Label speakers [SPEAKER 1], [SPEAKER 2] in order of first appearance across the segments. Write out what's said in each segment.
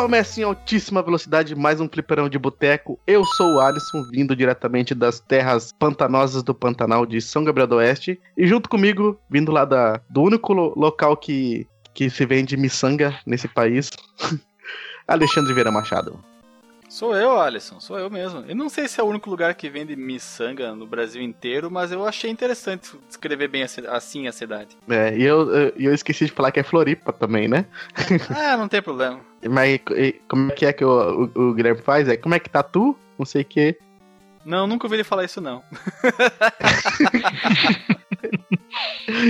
[SPEAKER 1] Recomeça em altíssima velocidade mais um fliperão de boteco. Eu sou o Alisson, vindo diretamente das terras pantanosas do Pantanal de São Gabriel do Oeste. E junto comigo, vindo lá da, do único lo- local que, que se vende miçanga nesse país, Alexandre Vieira Machado.
[SPEAKER 2] Sou eu, Alisson, sou eu mesmo. Eu não sei se é o único lugar que vende miçanga no Brasil inteiro, mas eu achei interessante descrever bem assim a cidade.
[SPEAKER 1] É, e eu, eu, eu esqueci de falar que é Floripa também, né?
[SPEAKER 2] Ah, não tem problema.
[SPEAKER 1] Mas e, como é que é que o, o, o Guilherme faz? É como é que tá tu? Não sei o que.
[SPEAKER 2] Não, nunca ouvi ele falar isso não.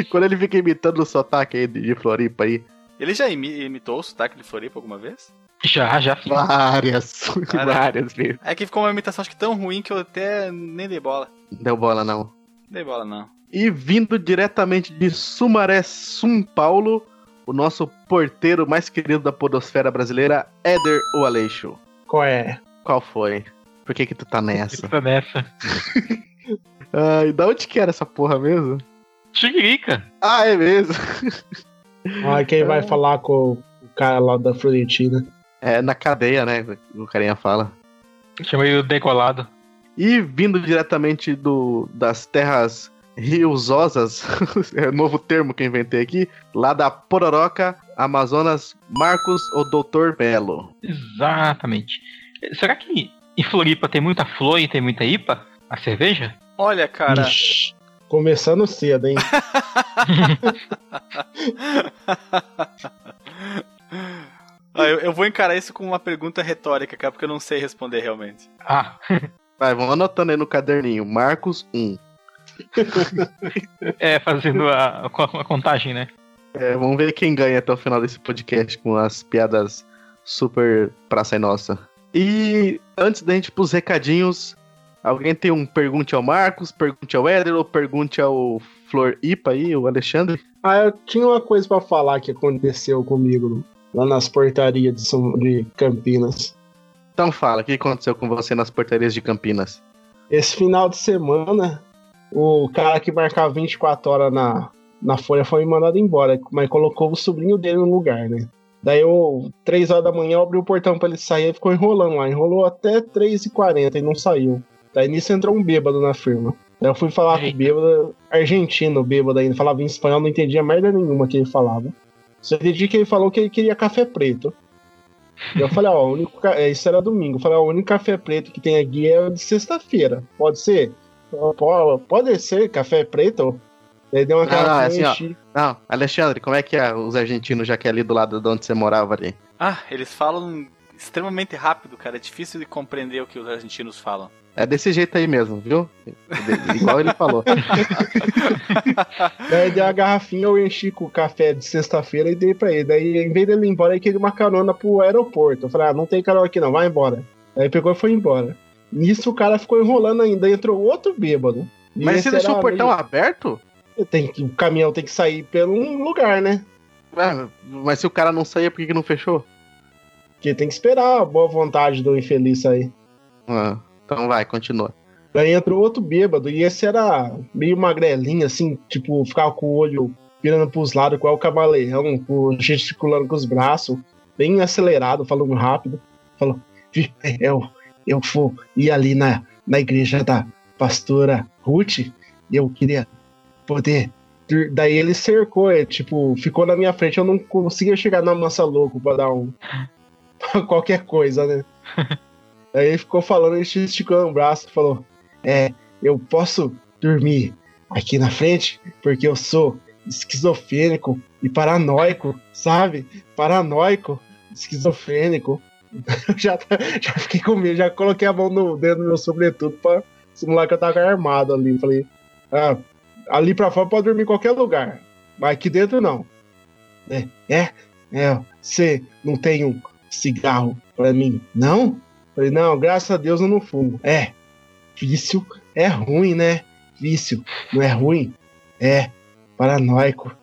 [SPEAKER 1] Quando ele fica imitando o sotaque aí de, Floripa aí.
[SPEAKER 2] Ele já imi- imitou o sotaque de Floripa alguma vez?
[SPEAKER 3] Já, já sim.
[SPEAKER 1] Várias,
[SPEAKER 2] Caraca.
[SPEAKER 1] várias vezes.
[SPEAKER 2] É que ficou uma imitação acho que tão ruim que eu até nem dei bola.
[SPEAKER 1] Deu bola não.
[SPEAKER 2] Dei bola não.
[SPEAKER 1] E vindo diretamente de Sumaré, São Paulo, o nosso porteiro mais querido da podosfera brasileira, Éder o Aleixo.
[SPEAKER 4] Qual é?
[SPEAKER 1] Qual foi? Por que que tu tá nessa?
[SPEAKER 3] Tá nessa.
[SPEAKER 1] Ai, da onde que era essa porra mesmo?
[SPEAKER 3] Tigrica.
[SPEAKER 1] Ah, é mesmo.
[SPEAKER 4] Ah, quem vai falar com o cara lá da Florentina?
[SPEAKER 1] É na cadeia, né? O carinha fala.
[SPEAKER 3] Chamei o decolado.
[SPEAKER 1] E vindo diretamente do, das terras riososas, é o novo termo que eu inventei aqui, lá da Pororoca, Amazonas, Marcos, o Doutor Belo.
[SPEAKER 3] Exatamente. Será que em Floripa tem muita flor e tem muita IPA? A cerveja?
[SPEAKER 2] Olha, cara,
[SPEAKER 4] Ixi, começando cedo, hein?
[SPEAKER 2] Eu, vou encarar isso como uma pergunta retórica, cara, porque eu não sei responder realmente.
[SPEAKER 3] Ah,
[SPEAKER 1] Vai, vamos anotando aí no caderninho. Marcos 1.
[SPEAKER 3] é fazendo a, a contagem, né?
[SPEAKER 1] É, vamos ver quem ganha até o final desse podcast com as piadas super praça e nossa. E antes da gente ir pros recadinhos, alguém tem um pergunte ao Marcos, pergunte ao Éder ou pergunte ao Flor Ipa aí, o Alexandre?
[SPEAKER 4] Ah, eu tinha uma coisa pra falar que aconteceu comigo lá nas portarias de, São, de Campinas.
[SPEAKER 1] Então fala, o que aconteceu com você nas portarias de Campinas?
[SPEAKER 4] Esse final de semana, o cara que marcava 24 horas na, na folha foi mandado embora, mas colocou o sobrinho dele no lugar, né? Daí eu, 3 horas da manhã, eu abri o portão pra ele sair e ficou enrolando lá. Enrolou até 3h40 e não saiu. Daí nisso entrou um bêbado na firma. Daí eu fui falar com o
[SPEAKER 3] Eita.
[SPEAKER 4] bêbado, argentino, bêbado ainda, falava em espanhol, não entendia merda nenhuma que ele falava. Só entendi que ele falou que ele queria café preto. E eu falei, ó, o único, ca- é, isso era domingo. Eu falei, ó, o único café preto que tem aqui é o de sexta-feira. Pode ser? Pode ser café preto? Daí deu uma
[SPEAKER 1] Não,
[SPEAKER 4] cara
[SPEAKER 1] não, é assim, ó. Não, Alexandre, como é que é os argentinos já que é ali do lado de onde você morava ali?
[SPEAKER 2] Ah, eles falam extremamente rápido, cara. É difícil de compreender o que os argentinos falam.
[SPEAKER 1] É desse jeito aí mesmo, viu? Igual ele falou.
[SPEAKER 4] Daí deu uma garrafinha, eu enchi com o café de sexta-feira e dei pra ele. Daí, em vez dele ir embora, ele queria uma carona pro aeroporto. Eu falei, ah, não tem carona aqui não, vai embora. Daí pegou e foi embora. Nisso o cara ficou enrolando ainda, entrou outro bêbado. E
[SPEAKER 1] Mas você deixou o portão
[SPEAKER 4] meio-
[SPEAKER 1] aberto?
[SPEAKER 4] Tem que, o caminhão tem que sair pelo um lugar, né?
[SPEAKER 1] Ué, mas se o cara não saía, por que, que não fechou?
[SPEAKER 4] Porque tem que esperar a boa vontade do infeliz sair.
[SPEAKER 1] Ah, então vai, continua.
[SPEAKER 4] Daí entrou outro bêbado, e esse era meio magrelinho, assim, tipo, ficava com o olho virando pros lados, igual o camaleão, com- gesticulando com os braços, bem acelerado, falando rápido. Falou, "Vi, eu, eu vou ir ali na, na igreja da pastora Ruth, eu queria poder. dur-" Daí ele cercou, é, tipo, ficou na minha frente, eu não conseguia chegar na massa louco pra dar um. qualquer coisa, né? Aí ele ficou falando, ele esticando o braço, falou: É, eu posso dormir aqui na frente porque eu sou esquizofrênico e paranoico, sabe? Paranoico, esquizofrênico. Eu já, já fiquei com medo, já coloquei a mão no dedo do meu sobretudo pra simular que eu tava armado ali. Falei, ah, ali pra fora pode dormir em qualquer lugar, mas aqui dentro não. É, é, é, você não tem um cigarro pra mim, não? Falei, não, graças a Deus eu não fumo. É, vício é ruim, né? Vício não é ruim? É, paranoico.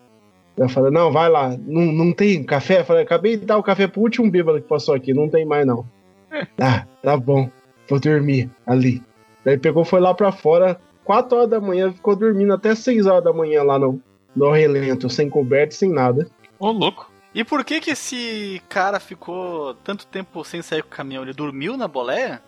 [SPEAKER 4] Eu falei, não, vai lá, não, não tem café? Eu falei, acabei de dar o café pro último bêbado que passou aqui, não tem mais não. Ah, tá bom, vou dormir ali. Daí pegou, foi lá pra fora, 4 horas da manhã, ficou dormindo até 6 horas da manhã lá no, no relento, sem coberta, sem nada.
[SPEAKER 3] Ô, louco.
[SPEAKER 2] E por que que esse cara ficou tanto tempo sem sair com o caminhão? Ele dormiu na boleia?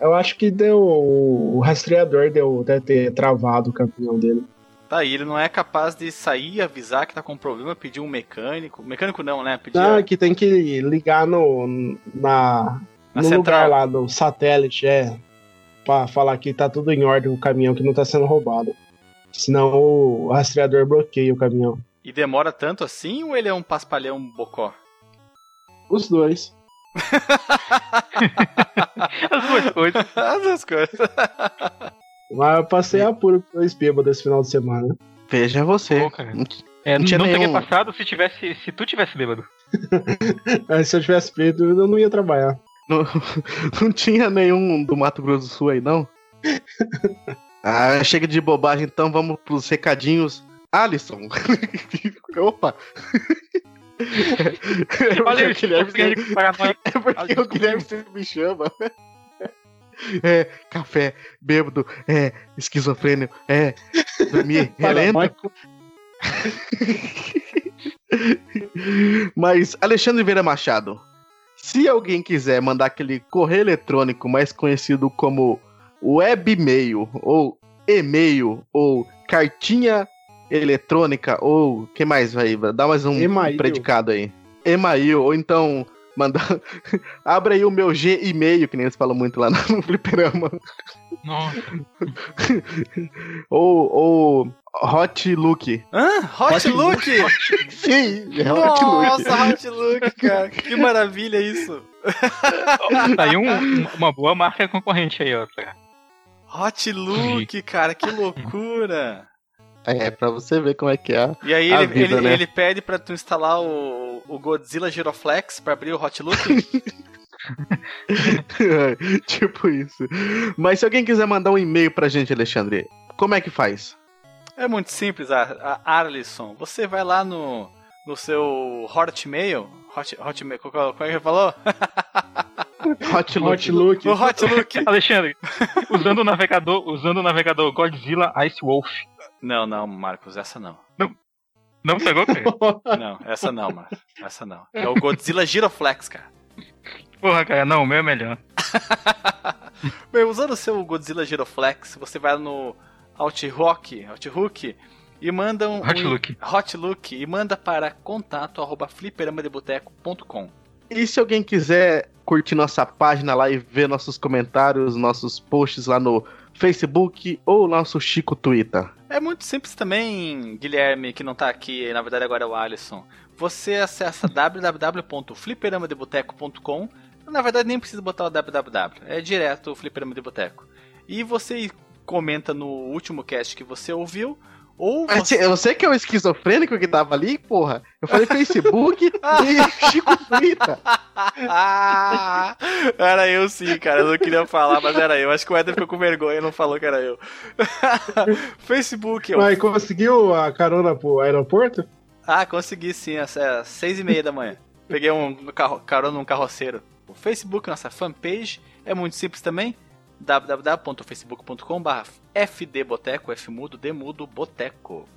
[SPEAKER 4] Eu acho que deu. O rastreador deu, deve ter travado o caminhão dele.
[SPEAKER 2] Tá aí, ele não é capaz de sair, avisar que tá com problema, pedir um mecânico. Mecânico não, né? Pedir
[SPEAKER 4] Ah, que tem que ligar no, na,
[SPEAKER 2] Na
[SPEAKER 4] no
[SPEAKER 2] central.
[SPEAKER 4] lugar lá, no satélite, é. Pra falar que tá tudo em ordem o caminhão, que não tá sendo roubado. Senão o rastreador bloqueia o caminhão.
[SPEAKER 2] E demora tanto assim ou ele é um paspalhão bocó?
[SPEAKER 4] Os dois.
[SPEAKER 3] As duas coisas.
[SPEAKER 2] As duas coisas.
[SPEAKER 4] Mas eu passei apuro com dois bêbados esse final de semana.
[SPEAKER 1] Veja você.
[SPEAKER 3] Pô, cara. É,
[SPEAKER 1] Não
[SPEAKER 3] não
[SPEAKER 1] tinha
[SPEAKER 3] teria
[SPEAKER 1] nenhum-
[SPEAKER 3] passado se tivesse. Se tu tivesse bêbado.
[SPEAKER 4] Mas se eu tivesse feito, eu não ia trabalhar.
[SPEAKER 1] Não, não tinha nenhum do Mato Grosso do Sul aí, não? Ah, chega de bobagem, então vamos pros recadinhos. Alisson. Opa! É porque o Guilherme sempre- é porque o Guilherme sempre me chama. É, café, bêbado, é, esquizofrênio, é, dormir, relento. Mas, Alexandre Vieira Machado, se alguém quiser mandar aquele correio eletrônico mais conhecido como webmail, ou e-mail, ou cartinha eletrônica, ou que mais vai? Dá mais um
[SPEAKER 4] E-mail.
[SPEAKER 1] predicado aí. E-mail, ou então mandar. Abre aí o meu G-e-mail, que nem eles falam muito lá no fliperama.
[SPEAKER 3] Nossa.
[SPEAKER 1] Ou, ou Hot Look.
[SPEAKER 2] Hã? Hot,
[SPEAKER 4] Hot
[SPEAKER 2] Look?
[SPEAKER 1] Sim, é Hot Look.
[SPEAKER 2] Nossa, Hot Look, cara. Que maravilha isso.
[SPEAKER 3] Tá aí um- um- uma boa marca concorrente aí, ó. cara.
[SPEAKER 2] Hot Look, cara, que loucura.
[SPEAKER 1] É, pra você ver como é que é.
[SPEAKER 2] E aí
[SPEAKER 1] A
[SPEAKER 2] ele,
[SPEAKER 1] vida,
[SPEAKER 2] ele,
[SPEAKER 1] né?
[SPEAKER 2] ele pede pra tu instalar o, o Godzilla Giroflex pra abrir o Hot Look.
[SPEAKER 1] tipo isso. Mas se alguém quiser mandar um e-mail pra gente, Alexandre, como é que faz?
[SPEAKER 2] É muito simples, a, a Arlisson. Você vai lá no, no seu Hotmail. Hot, hotmail, qual, qual, como é que ele falou?
[SPEAKER 1] Hot Look.
[SPEAKER 4] Hot Look.
[SPEAKER 2] No Hot Look.
[SPEAKER 3] Alexandre, usando o navegador, usando o navegador Godzilla Ice Wolf.
[SPEAKER 2] Não, não, Marcos, essa não.
[SPEAKER 3] Não pegou, cara?
[SPEAKER 2] Não, essa não, Marcos. Essa não. É o Godzilla Giroflex, cara.
[SPEAKER 3] Porra, cara, não, o meu é melhor.
[SPEAKER 2] Bem, usando o seu Godzilla Giroflex, você vai no Outhook, Outhook e manda um
[SPEAKER 3] Hot
[SPEAKER 2] um-
[SPEAKER 3] Look.
[SPEAKER 2] Hotlook e manda para contato arroba fliperamadeboteco.com.
[SPEAKER 1] E se alguém quiser curtir nossa página lá e ver nossos comentários, nossos posts lá no Facebook ou nosso Chico Twitter?
[SPEAKER 2] É muito simples também, Guilherme, que não tá aqui, na verdade agora é o Alisson. Você acessa www.fliperamadeboteco.com. Na verdade nem precisa botar o www, é direto o Fliperama de Boteco. E você comenta no último cast que você ouviu ou
[SPEAKER 1] Mas
[SPEAKER 2] você...
[SPEAKER 1] você- Você que é o esquizofrênico que tava ali, porra? Eu falei Facebook e Chico Twitter.
[SPEAKER 2] Era eu sim, cara. Eu não queria falar, mas era eu. Acho que o Eder ficou com vergonha e não falou que era eu. Facebook, eu.
[SPEAKER 4] Mas conseguiu a carona pro aeroporto?
[SPEAKER 2] Ah, consegui sim, às às seis e meia da manhã. Peguei um carro, carona num carroceiro. O Facebook, nossa fanpage, é muito simples também. www.facebook.com.br fdboteco, f mudo, d mudo, boteco.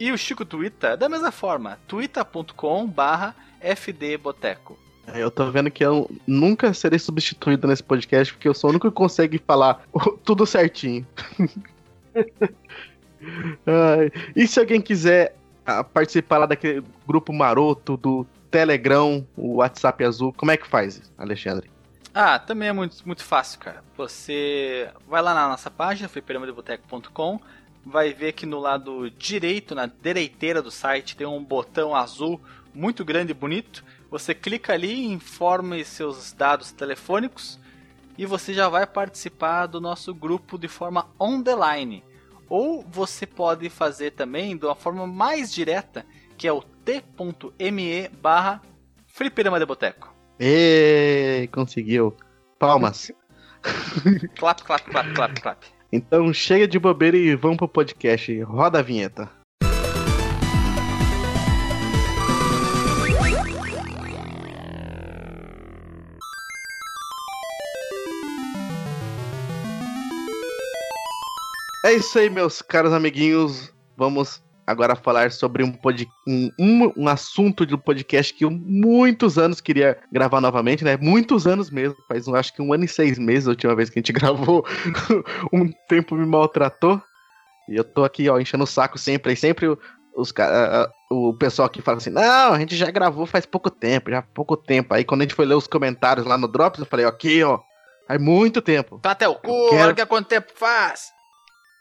[SPEAKER 2] E o Chico Twitter, da mesma forma, twitter.com.br fdboteco.
[SPEAKER 1] Eu tô vendo que eu nunca serei substituído nesse podcast, porque eu sou o único que consegue falar tudo certinho. E se alguém quiser ah, participar lá daquele grupo maroto do Telegram, o WhatsApp azul, como é que faz, Alexandre?
[SPEAKER 2] Ah, também é muito, muito fácil, cara. Você vai lá na nossa página, fliperamadeboteco.com, vai ver que no lado direito, na direiteira do site, tem um botão azul muito grande e bonito. Você clica ali, informe seus dados telefônicos e você já vai participar do nosso grupo de forma on the line. Ou você pode fazer também de uma forma mais direta, que é o t.me barra Fliperama de Boteco.
[SPEAKER 1] Ê, conseguiu. Palmas.
[SPEAKER 2] Clap, clap, clap, clap, clap.
[SPEAKER 1] Então chega de bobeira e vamos pro podcast. Roda a vinheta. É isso aí, meus caros amiguinhos. Vamos agora falar sobre um, pod, um, um, um assunto do podcast que eu muitos anos queria gravar novamente, né? Muitos anos mesmo. Faz acho que um ano e seis meses a última vez que a gente gravou. um tempo me maltratou. E eu tô aqui, ó, enchendo o saco sempre. E sempre os o pessoal que fala assim: Não, a gente já gravou faz pouco tempo, já há pouco tempo. Aí quando a gente foi ler os comentários lá no Drops, eu falei: Ok, ó, faz muito tempo.
[SPEAKER 2] Tá até o cu, quero... olha que quanto tempo faz.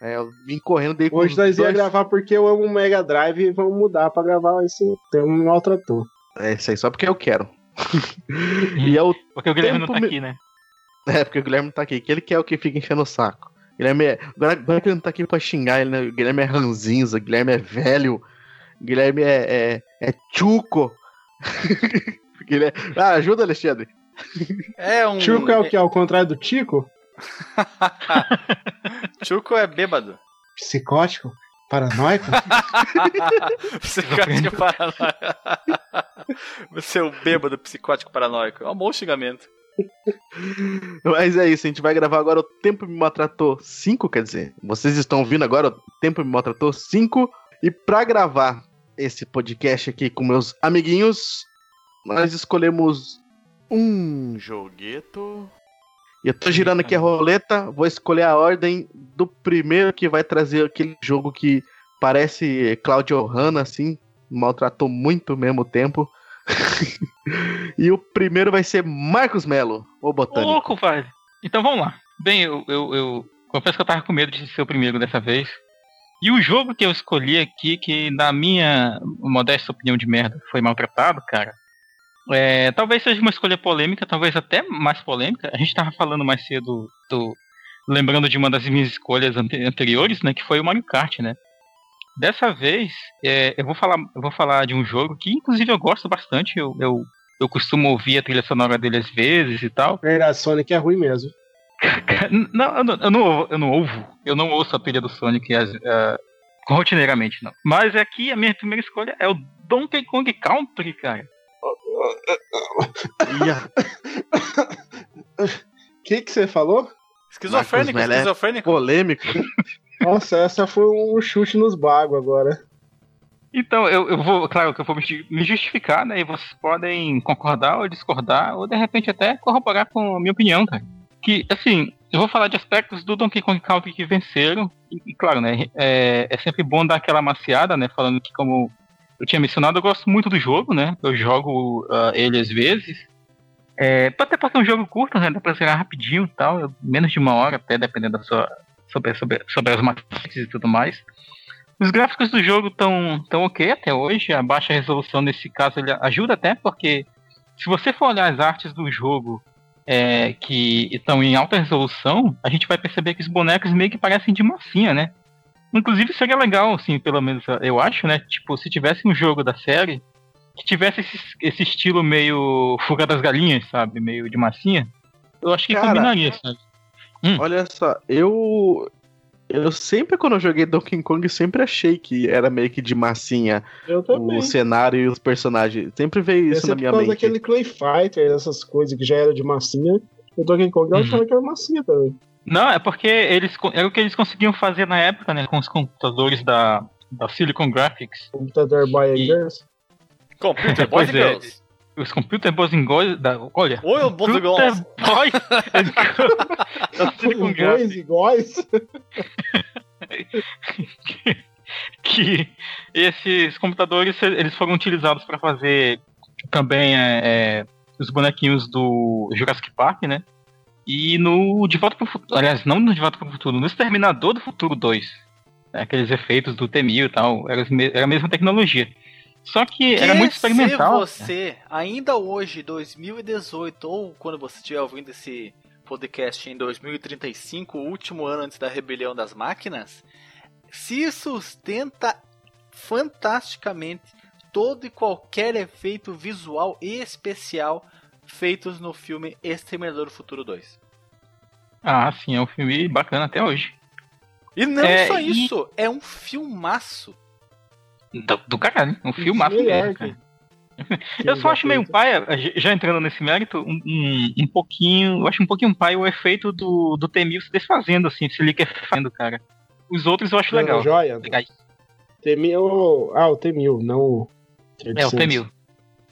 [SPEAKER 1] É, eu vim correndo dei
[SPEAKER 4] Hoje nós dois... ia gravar porque eu amo o Mega Drive e vamos mudar pra gravar esse tem um maltrator.
[SPEAKER 1] É isso aí, só porque eu quero.
[SPEAKER 3] e é o porque o Guilherme não tá me... aqui, né?
[SPEAKER 1] É, porque o Guilherme não tá aqui. Que ele quer o que fica enchendo o saco. Guilherme é. Agora, agora que ele não tá aqui pra xingar ele, né? O Guilherme é ranzinza, o Guilherme é velho, o Guilherme é. é, é tchuco. Guilherme... Ah, ajuda, Alexandre.
[SPEAKER 4] É um. Chuco é o que? Ao contrário do Tico?
[SPEAKER 2] Chuco é bêbado.
[SPEAKER 4] Psicótico? Paranoico?
[SPEAKER 2] psicótico paranoico. Você é o bêbado psicótico paranoico. É um bom xingamento.
[SPEAKER 1] Mas é isso, a gente vai gravar agora o Tempo Me Maltratou 5, quer dizer, vocês estão ouvindo agora o Tempo Me Maltratou 5. E para gravar esse podcast aqui com meus amiguinhos, nós escolhemos um jogueto. E eu tô girando aqui a roleta, vou escolher a ordem do primeiro que vai trazer aquele jogo que parece Claudio Hanna, assim, maltratou muito ao mesmo tempo. e o primeiro vai ser Marcos Melo, o botânico.
[SPEAKER 3] Louco, pai. Então vamos lá. Bem, eu, eu, eu confesso que eu tava com medo de ser o primeiro dessa vez. E o jogo que eu escolhi aqui, que na minha modesta opinião de merda foi maltratado, cara, é, talvez seja uma escolha polêmica, talvez até mais polêmica. A gente tava falando mais cedo, do, lembrando de uma das minhas escolhas anteriores, né, que foi o Mario Kart, né. Dessa vez, é, eu, vou falar, eu vou falar de um jogo que, inclusive, eu gosto bastante. Eu, eu, eu costumo ouvir a trilha sonora dele às vezes e tal.
[SPEAKER 4] Verdade, Sonic é ruim mesmo.
[SPEAKER 3] não, eu não, eu não, eu não ouvo. Eu não ouço a trilha do Sonic uh, rotineiramente, não. Mas aqui a minha primeira escolha é o Donkey Kong Country, cara.
[SPEAKER 4] O que que você falou?
[SPEAKER 2] Esquizofrênico, esquizofrênico.
[SPEAKER 1] Polêmico.
[SPEAKER 4] Nossa, essa foi um chute nos bagos agora.
[SPEAKER 3] Então, eu, eu vou, claro que eu vou me justificar, né? E vocês podem concordar ou discordar, ou de repente até corroborar com a minha opinião, cara. Que, assim, eu vou falar de aspectos do Donkey Kong Country que venceram, e, e claro, né? É, é, sempre bom dar aquela maciada, né? Falando que, como eu tinha mencionado, eu gosto muito do jogo, né? Eu jogo uh, ele às vezes. É, até porque é um jogo curto, né? Dá pra zerar rapidinho e tal, menos de uma hora, até dependendo da sua. sobre, sobre, sobre as máquinas e tudo mais. Os gráficos do jogo estão tão ok até hoje. A baixa resolução nesse caso ajuda até porque se você for olhar as artes do jogo é, que estão em alta resolução, a gente vai perceber que os bonecos meio que parecem de massinha, né? Inclusive seria legal, assim, pelo menos eu acho, né? Tipo, se tivesse um jogo da série que tivesse esse, esse estilo meio fuga das galinhas, sabe? Meio de massinha, eu acho que Cara, combinaria, sabe?
[SPEAKER 1] Hum. Olha só, eu eu sempre, quando eu joguei Donkey Kong, sempre achei que era meio que de massinha o cenário e os personagens. Sempre veio isso na minha mente.
[SPEAKER 4] aquele Clay Fighter, essas coisas que já era de massinha. O Donkey Kong eu uhum. achava que era massinha também.
[SPEAKER 3] Não, é porque eles era o que eles conseguiam fazer na época, né? Com os computadores da, da Silicon Graphics.
[SPEAKER 4] Computador Boy e... Girls.
[SPEAKER 2] Computer Boys and Girls
[SPEAKER 3] os Computer Boys and Girls da, olha,
[SPEAKER 2] Oi, Computer Boys
[SPEAKER 4] Boys Boys e Girls
[SPEAKER 3] que esses computadores eles foram utilizados para fazer também é, é, os bonequinhos do Jurassic Park, né? E no De Volta para o Futuro, aliás, não no De Volta para o Futuro, no Exterminador do Futuro 2, né? aqueles efeitos do T-1000 e tal, era, era a mesma tecnologia. Só que era muito experimental.
[SPEAKER 2] Se você, ainda hoje, 2018, ou quando você estiver ouvindo esse podcast em 2035, o último ano antes da rebelião das máquinas, se sustenta fantasticamente todo e qualquer efeito visual e especial feitos no filme Exterminador do Futuro 2.
[SPEAKER 3] Ah, sim, é um filme bacana até hoje.
[SPEAKER 2] E não é, só e... isso, é um filmaço.
[SPEAKER 3] Do, do caralho, um filmaço mesmo, cara. Eu só acho meio paia, já entrando nesse mérito, um, um, um, pouquinho, eu acho um pouquinho paia o efeito do, do T-1000 se desfazendo, assim, se liquefazendo, cara. Os outros eu acho legal.
[SPEAKER 4] Joia. T1000. Ah, o T1000, não o.
[SPEAKER 3] É, o T1000.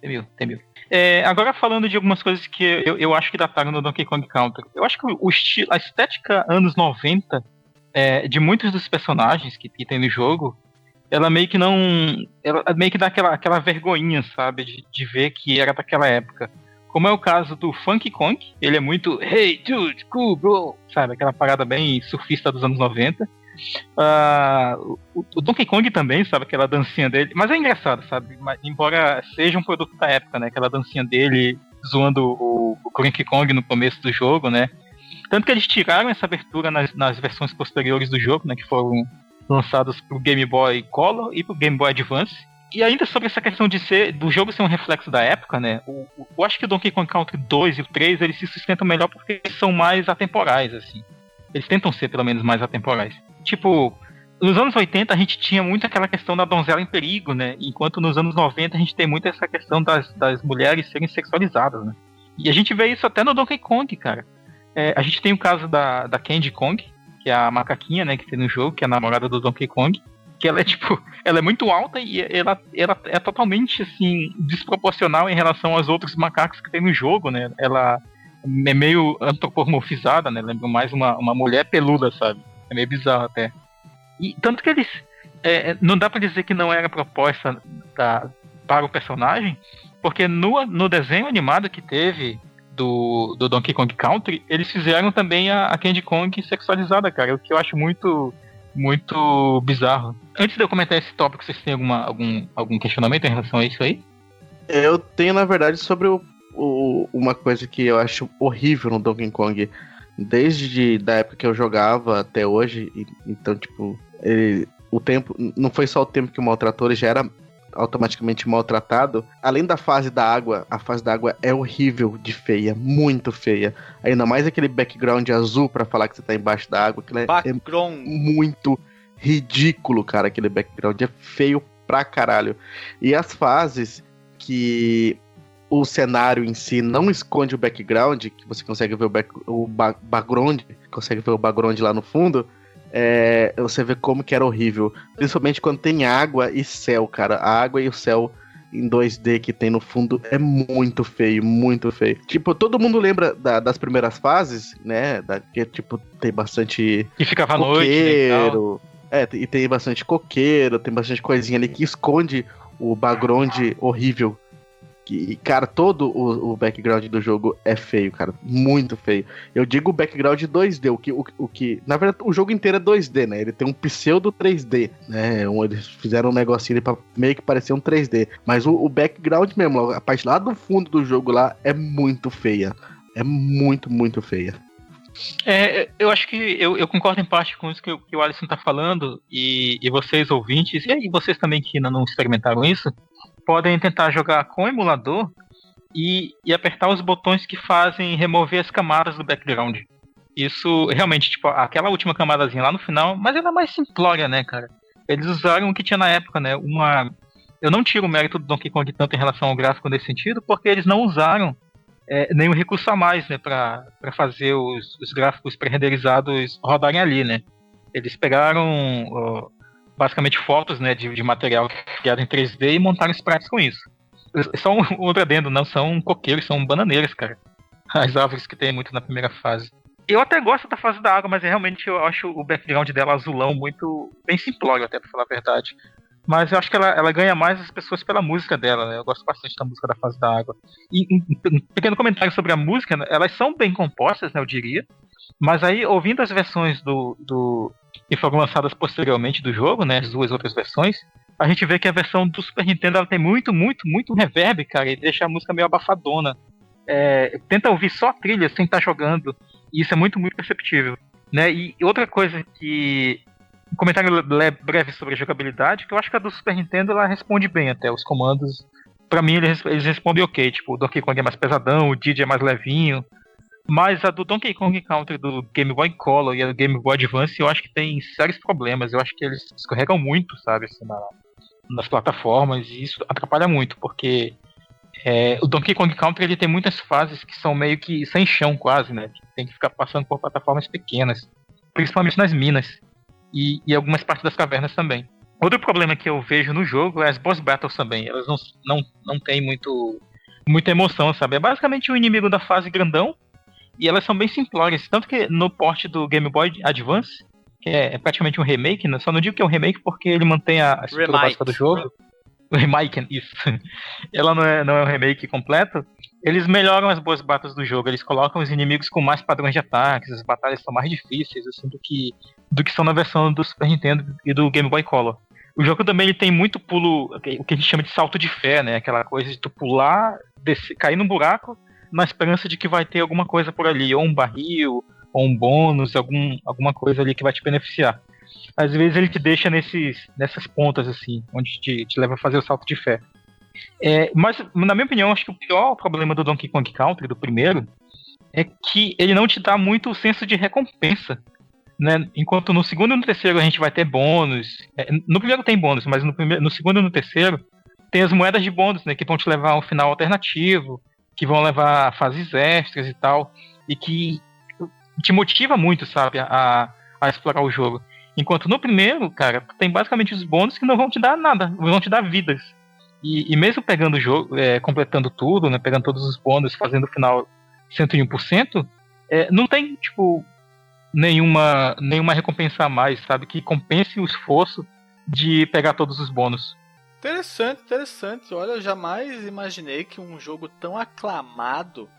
[SPEAKER 3] T1000, T1000. É, agora falando de algumas coisas que eu, eu acho que dataram no Donkey Kong Country. Eu acho que o estilo, a estética anos 90 é, de muitos dos personagens que, que tem no jogo, ela meio que não. Ela meio que dá aquela, aquela vergonhinha, sabe? De, de ver que era daquela época. Como é o caso do Funky Kong, ele é muito Hey dude, cool bro, sabe? Aquela parada bem surfista dos anos 90. Uh, o, Donkey Kong também, sabe? Aquela dancinha dele. Mas é engraçado, sabe? Embora seja um produto da época, né? Aquela dancinha dele zoando o, o Donkey Kong no começo do jogo, né? Tanto que eles tiraram essa abertura nas, nas versões posteriores do jogo, né? Que foram lançadas pro Game Boy Color e pro Game Boy Advance. E ainda sobre essa questão de ser do jogo ser um reflexo da época, né? O, o, eu acho que o Donkey Kong Country 2 e o 3 eles se sustentam melhor porque eles são mais atemporais, assim. Eles tentam ser pelo menos mais atemporais tipo, nos anos 80 a gente tinha muito aquela questão da donzela em perigo, né? Enquanto nos anos 90 a gente tem muito essa questão das, das mulheres serem sexualizadas, né? E a gente vê isso até no Donkey Kong, cara. É, a gente tem o caso da, da Candy Kong, que é a macaquinha, né, que tem no jogo, que é a namorada do Donkey Kong. Que ela é, tipo, ela é muito alta e ela, ela é totalmente, assim, desproporcional em relação aos outros macacos que tem no jogo, né? Ela é meio antropomorfizada, né? Lembra mais uma, uma mulher peluda, sabe? É meio bizarro até. E tanto que eles. É, não dá para dizer que não era proposta da, para o personagem, porque no, no desenho animado que teve do, do Donkey Kong Country, eles fizeram também a, a Candy Kong sexualizada, cara, o que eu acho muito muito bizarro. Antes de eu comentar esse tópico, vocês têm alguma, algum, algum questionamento em relação a isso aí?
[SPEAKER 1] Eu tenho, na verdade, sobre o, o, uma coisa que eu acho horrível no Donkey Kong desde da época que eu jogava até hoje. E, então, tipo, ele, o tempo. Não foi só o tempo que o maltratou, ele já era automaticamente maltratado. Além da fase da água, a fase da água é horrível de feia, muito feia. Ainda mais aquele background azul para falar que você tá embaixo da água, que é, é muito ridículo, cara, aquele background é feio pra caralho. E as fases que o cenário em si não esconde o background, que você consegue ver o, back, o ba background, consegue ver o background lá no fundo, é, você vê como que era horrível. Principalmente quando tem água e céu, cara. A água e o céu em 2D que tem no fundo é muito feio, muito feio. Tipo, todo mundo lembra da, das primeiras fases, né? Da, que, tipo, tem bastante.
[SPEAKER 3] E ficava
[SPEAKER 1] coqueiro. Noite, é, e tem bastante coqueiro, tem bastante coisinha ali que esconde o background horrível e, cara, todo o, o, background do jogo é feio, cara. Muito feio. Eu digo o background 2D, o que, o, o, que. Na verdade, o jogo inteiro é 2D, né? Ele tem um pseudo 3D, né? Eles fizeram um negocinho pra meio que parecer um 3D. Mas o, o background mesmo, a parte lá do fundo do jogo lá é muito feia. É muito, muito feia.
[SPEAKER 3] É, eu acho que eu, eu, concordo em parte com isso que, que o Alisson está falando, e, e, vocês ouvintes, e aí vocês também que ainda não experimentaram isso, podem tentar jogar com o emulador e, e apertar os botões que fazem remover as camadas do background. Isso realmente, tipo, aquela última camadazinha lá no final, mas ela é mais simplória, né, cara? Eles usaram o que tinha na época, né? Uma. Eu não tiro o mérito do Donkey Kong tanto em relação ao gráfico nesse sentido, porque eles não usaram é, nenhum recurso a mais, né, pra fazer os, os gráficos pré-renderizados rodarem ali, né? Eles pegaram basicamente fotos né, de, de material criado em 3D e montaram sprites com isso. Só um outro adendo, não são coqueiros, são bananeiras, cara. As árvores que tem muito na primeira fase. Eu até gosto da fase da água, mas realmente eu acho o background dela azulão muito. bem simplório, até pra falar a verdade. Mas eu acho que ela, ela ganha mais as pessoas pela música dela, né? Eu gosto bastante da música da fase da água. E um pequeno comentário sobre a música, né? elas são bem compostas, né, eu diria. Mas aí, ouvindo as versões do, do, que foram lançadas posteriormente do jogo, né, as duas outras versões, a gente vê que a versão do Super Nintendo ela tem muito, muito, muito reverb, cara, e deixa a música meio abafadona. É, tenta ouvir só a trilha sem estar tá jogando, e isso é muito, muito perceptível. Né? E outra coisa que. Um comentário breve sobre a jogabilidade, que eu acho que a do Super Nintendo ela responde bem até. Os comandos, para mim, eles, eles respondem ok. Tipo, o Donkey Kong é mais pesadão, o Didi é mais levinho, mas a do Donkey Kong Country do Game Boy Color e a do Game Boy Advance eu acho que tem sérios problemas. Eu acho que eles escorregam muito, sabe, assim, na, nas plataformas e isso atrapalha muito, porque é, o Donkey Kong Country ele tem muitas fases que são meio que sem chão quase, né? Tem que ficar passando por plataformas pequenas, principalmente nas minas e, e algumas partes das cavernas também. Outro problema que eu vejo no jogo é as boss battles também. Elas não, não, não têm muito, muita emoção, sabe? É basicamente o inimigo da fase grandão. E elas são bem simplórias. Tanto que no porte do Game Boy Advance, que é, é praticamente um remake, né? só não digo que é um remake porque ele mantém a estrutura
[SPEAKER 2] Remake.
[SPEAKER 3] básica do jogo. Remake, isso. Ela não é, não é um remake completo. Eles melhoram as boas batalhas do jogo. Eles colocam os inimigos com mais padrões de ataques. As batalhas são mais difíceis, assim, do que, do que são na versão do Super Nintendo e do Game Boy Color. O jogo também ele tem muito pulo, o que a gente chama de salto de fé, né? Aquela coisa de tu pular, descer, cair num buraco, na esperança de que vai ter alguma coisa por ali, ou um barril, ou um bônus, algum, alguma coisa ali que vai te beneficiar. Às vezes ele te deixa nesses, nessas pontas, assim, onde te, te leva a fazer o salto de fé. É, mas, na minha opinião, acho que o pior problema do Donkey Kong Country, do primeiro, é que ele não te dá muito o senso de recompensa. Né? Enquanto no segundo e no terceiro a gente vai ter bônus. É, no primeiro tem bônus, mas no, primeiro, no segundo e no terceiro tem as moedas de bônus, né? Que vão te levar a um final alternativo, que vão levar fases extras e tal. E que te motiva muito, sabe, a, a explorar o jogo. Enquanto no primeiro, cara, tem basicamente os bônus que não vão te dar nada, vão te dar vidas. E, e mesmo pegando o jogo, é, completando tudo, né, pegando todos os bônus, fazendo o final 101%, é, não tem, tipo, nenhuma, nenhuma recompensa a mais, sabe? Que compense o esforço de pegar todos os bônus.
[SPEAKER 2] Interessante, interessante. Olha, eu jamais imaginei que um jogo tão aclamado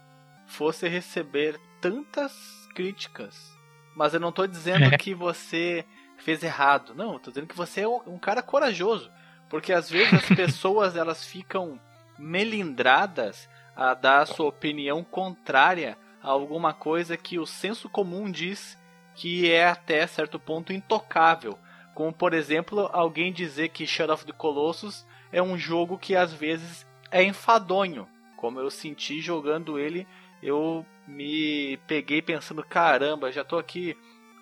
[SPEAKER 2] fosse receber tantas críticas. Mas eu não tô dizendo que você fez errado. Não, eu tô dizendo que você é um cara corajoso. Porque às vezes as pessoas elas ficam melindradas a dar a sua opinião contrária a alguma coisa que o senso comum diz que é até certo ponto intocável. Como por exemplo, alguém dizer que Shadow of the Colossus é um jogo que às vezes é enfadonho. Como eu senti jogando ele, eu me peguei pensando, caramba, já tô aqui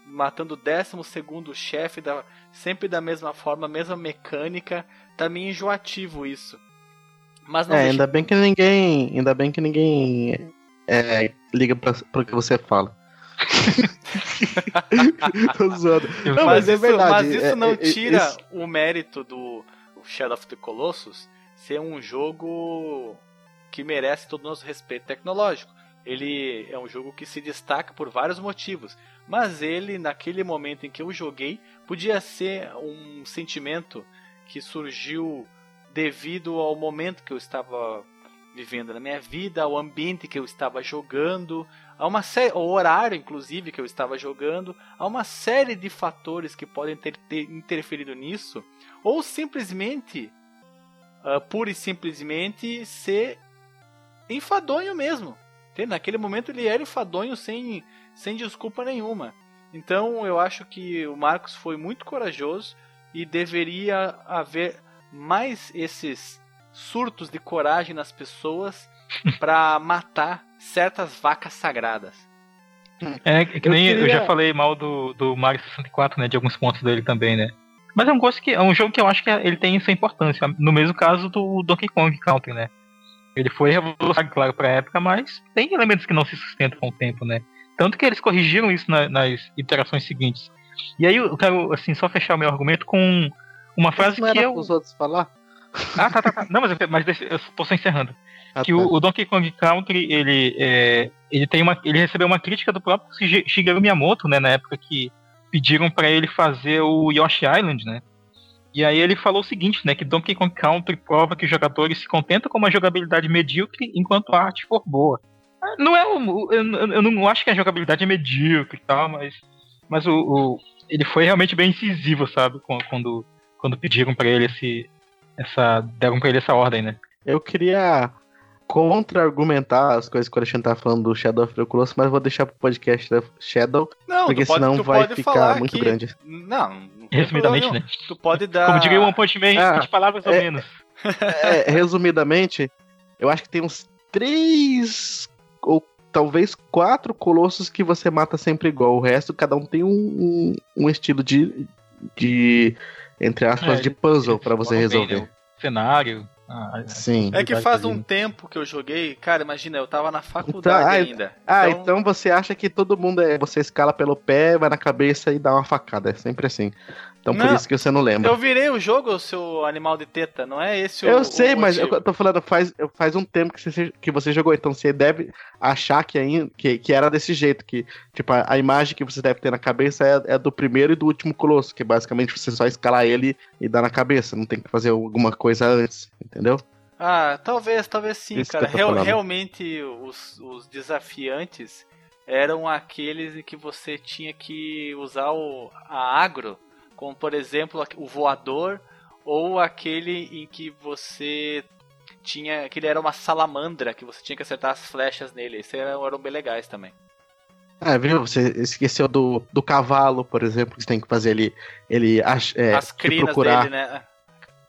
[SPEAKER 2] matando o décimo segundo chefe da, sempre da mesma forma, mesma mecânica, tá meio enjoativo isso. Mas
[SPEAKER 1] É,
[SPEAKER 2] deixa-
[SPEAKER 1] ainda bem que ninguém. Ainda bem que ninguém é, liga pra, pro que você fala. Tô zoando. Não,
[SPEAKER 2] mas,
[SPEAKER 1] mas é
[SPEAKER 2] isso,
[SPEAKER 1] verdade,
[SPEAKER 2] mas isso
[SPEAKER 1] é-
[SPEAKER 2] não
[SPEAKER 1] é-
[SPEAKER 2] tira
[SPEAKER 1] isso-
[SPEAKER 2] o mérito do Shadow of the Colossus ser um jogo que merece todo o nosso respeito tecnológico. Ele é um jogo que se destaca por vários motivos, mas ele, naquele momento em que eu joguei, podia ser um sentimento que surgiu devido ao momento que eu estava vivendo na minha vida, ao ambiente que eu estava jogando, a uma série, ao horário inclusive que eu estava jogando, há uma série de fatores que podem ter, ter interferido nisso, ou simplesmente, ah, pura e simplesmente, ser enfadonho mesmo. Entende? Naquele momento ele era enfadonho sem, sem desculpa nenhuma. Então eu acho que o Marcos foi muito corajoso e deveria haver mais esses surtos de coragem nas pessoas para matar certas vacas sagradas.
[SPEAKER 3] É que
[SPEAKER 1] Eu
[SPEAKER 3] nem eu,
[SPEAKER 1] queria-
[SPEAKER 3] já falei mal do, do Mario 64, né? De alguns pontos dele também, né? Mas é um gosto que é um jogo que eu acho que ele tem sua importância. No mesmo caso do Donkey Kong Country, né? Ele foi revolucionário, claro, pra época, mas tem elementos que não se sustentam com o tempo, né? Tanto que eles corrigiram isso na- nas iterações seguintes. E aí eu quero, assim, só fechar o meu argumento com uma frase
[SPEAKER 1] não
[SPEAKER 3] que
[SPEAKER 1] era
[SPEAKER 3] eu.
[SPEAKER 1] pros outros falar?
[SPEAKER 3] Ah, tá, tá, tá. Não, mas, eu- mas deixa- eu tô só encerrando
[SPEAKER 1] Ah,
[SPEAKER 3] que
[SPEAKER 1] tá.
[SPEAKER 3] o, o Donkey Kong Country ele é, ele tem uma ele recebeu uma crítica do próprio Shige- Shigeru Miyamoto né na época que pediram pra ele fazer o Yoshi Island né. E aí ele falou o seguinte né que Donkey Kong Country prova que os jogadores se contentam com uma jogabilidade medíocre enquanto a arte for boa. Ah, não é o, eu, eu não acho que a jogabilidade é medíocre e tal mas mas o, o- ele foi realmente bem incisivo sabe quando quando, pediram pra ele esse essa deram pra ele essa ordem né.
[SPEAKER 1] Eu queria contra-argumentar as coisas que o Alexandre tá falando do Shadow of the Colossus, mas vou deixar pro podcast da Shadow,
[SPEAKER 2] Não,
[SPEAKER 1] porque
[SPEAKER 2] pode,
[SPEAKER 1] senão vai ficar muito
[SPEAKER 2] aqui.
[SPEAKER 1] grande.
[SPEAKER 2] Não,
[SPEAKER 3] resumidamente né.
[SPEAKER 2] Tu pode dar.
[SPEAKER 3] Como diria o One Punch Man,
[SPEAKER 1] Ah,
[SPEAKER 3] 20 palavras ou
[SPEAKER 1] é-
[SPEAKER 3] menos.
[SPEAKER 1] É, resumidamente, eu acho que tem uns três ou talvez quatro colossos que você mata sempre igual. O resto, cada um tem um, um, um estilo de, de, entre aspas,
[SPEAKER 3] É,
[SPEAKER 1] de puzzle pra você
[SPEAKER 3] Exploram bem,
[SPEAKER 1] resolver.
[SPEAKER 3] né? Cenário. Ah,
[SPEAKER 1] Sim.
[SPEAKER 2] É que faz um tempo que eu joguei, cara, imagina, eu tava na faculdade
[SPEAKER 1] ah,
[SPEAKER 2] ainda.
[SPEAKER 1] Ah, então você acha que todo mundo é. Você escala pelo pé, vai na cabeça e dá uma facada. É sempre assim. Então por
[SPEAKER 2] Não,
[SPEAKER 1] isso que você não lembra.
[SPEAKER 2] Eu virei o jogo, seu animal de teta, não é esse o
[SPEAKER 1] Eu sei,
[SPEAKER 2] o
[SPEAKER 1] mas eu tô falando, faz, faz um tempo que você, que você jogou, então você deve achar que, ainda, que, que era desse jeito, que tipo, a, a imagem que você deve ter na cabeça é, é do primeiro e do último colosso, que basicamente você só escalar ele e dar na cabeça, não tem que fazer alguma coisa antes, entendeu?
[SPEAKER 2] Ah, talvez, talvez sim,
[SPEAKER 1] Isso
[SPEAKER 2] cara.
[SPEAKER 1] eu
[SPEAKER 2] Real- realmente, os, os desafiantes eram aqueles em que você tinha que usar o, a agro, como por exemplo o voador, ou aquele em que você tinha. que ele era uma salamandra, que você tinha que acertar as flechas nele. Esses eram, eram bem legais também.
[SPEAKER 1] Ah, viu? Você esqueceu do, do cavalo, por exemplo, que você tem que fazer ele, ele é,
[SPEAKER 2] as crinas
[SPEAKER 1] procurar.
[SPEAKER 2] dele, né?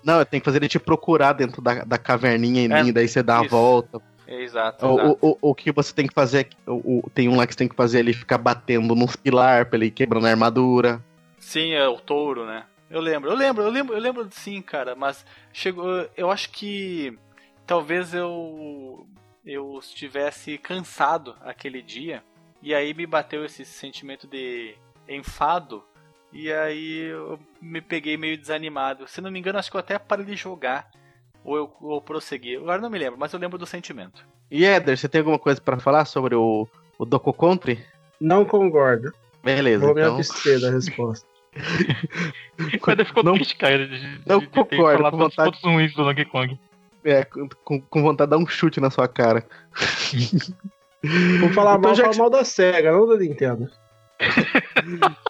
[SPEAKER 1] Não, tem que fazer ele te procurar dentro da, da caverninha
[SPEAKER 2] É,
[SPEAKER 1] e daí você dá a
[SPEAKER 2] isso.
[SPEAKER 1] volta.
[SPEAKER 2] É, Exato,
[SPEAKER 1] O,
[SPEAKER 2] exato.
[SPEAKER 1] o, o, o que você tem que fazer, é- o, o- tem um lá que você tem que fazer ele ficar batendo nos pilar pra ele quebrando a armadura.
[SPEAKER 2] Sim, é o touro, né? Eu lembro, eu lembro, eu lembro, eu lembro sim, cara, mas chegou, eu acho que talvez eu eu estivesse cansado aquele dia e aí me bateu esse sentimento de enfado e aí eu me peguei meio desanimado. Se não me engano, acho que eu até parei de jogar ou eu ou prossegui. Agora não me lembro, mas eu lembro do sentimento.
[SPEAKER 1] E Éder, você tem alguma coisa pra falar sobre o, o Doco Country?
[SPEAKER 4] Não concordo.
[SPEAKER 1] Beleza,
[SPEAKER 4] Vou me
[SPEAKER 1] então.
[SPEAKER 4] abster da resposta.
[SPEAKER 3] Quando ficou
[SPEAKER 1] não-
[SPEAKER 3] triste, cara, de, de,
[SPEAKER 1] não
[SPEAKER 3] de
[SPEAKER 1] concordo, com vontade-
[SPEAKER 3] pontos ruins do Donkey Kong.
[SPEAKER 1] É, com, com vontade de dar um chute na sua cara.
[SPEAKER 4] Vou falar
[SPEAKER 1] Então,
[SPEAKER 4] mal,
[SPEAKER 1] já
[SPEAKER 4] falar
[SPEAKER 1] que-
[SPEAKER 4] mal da SEGA, não da Nintendo.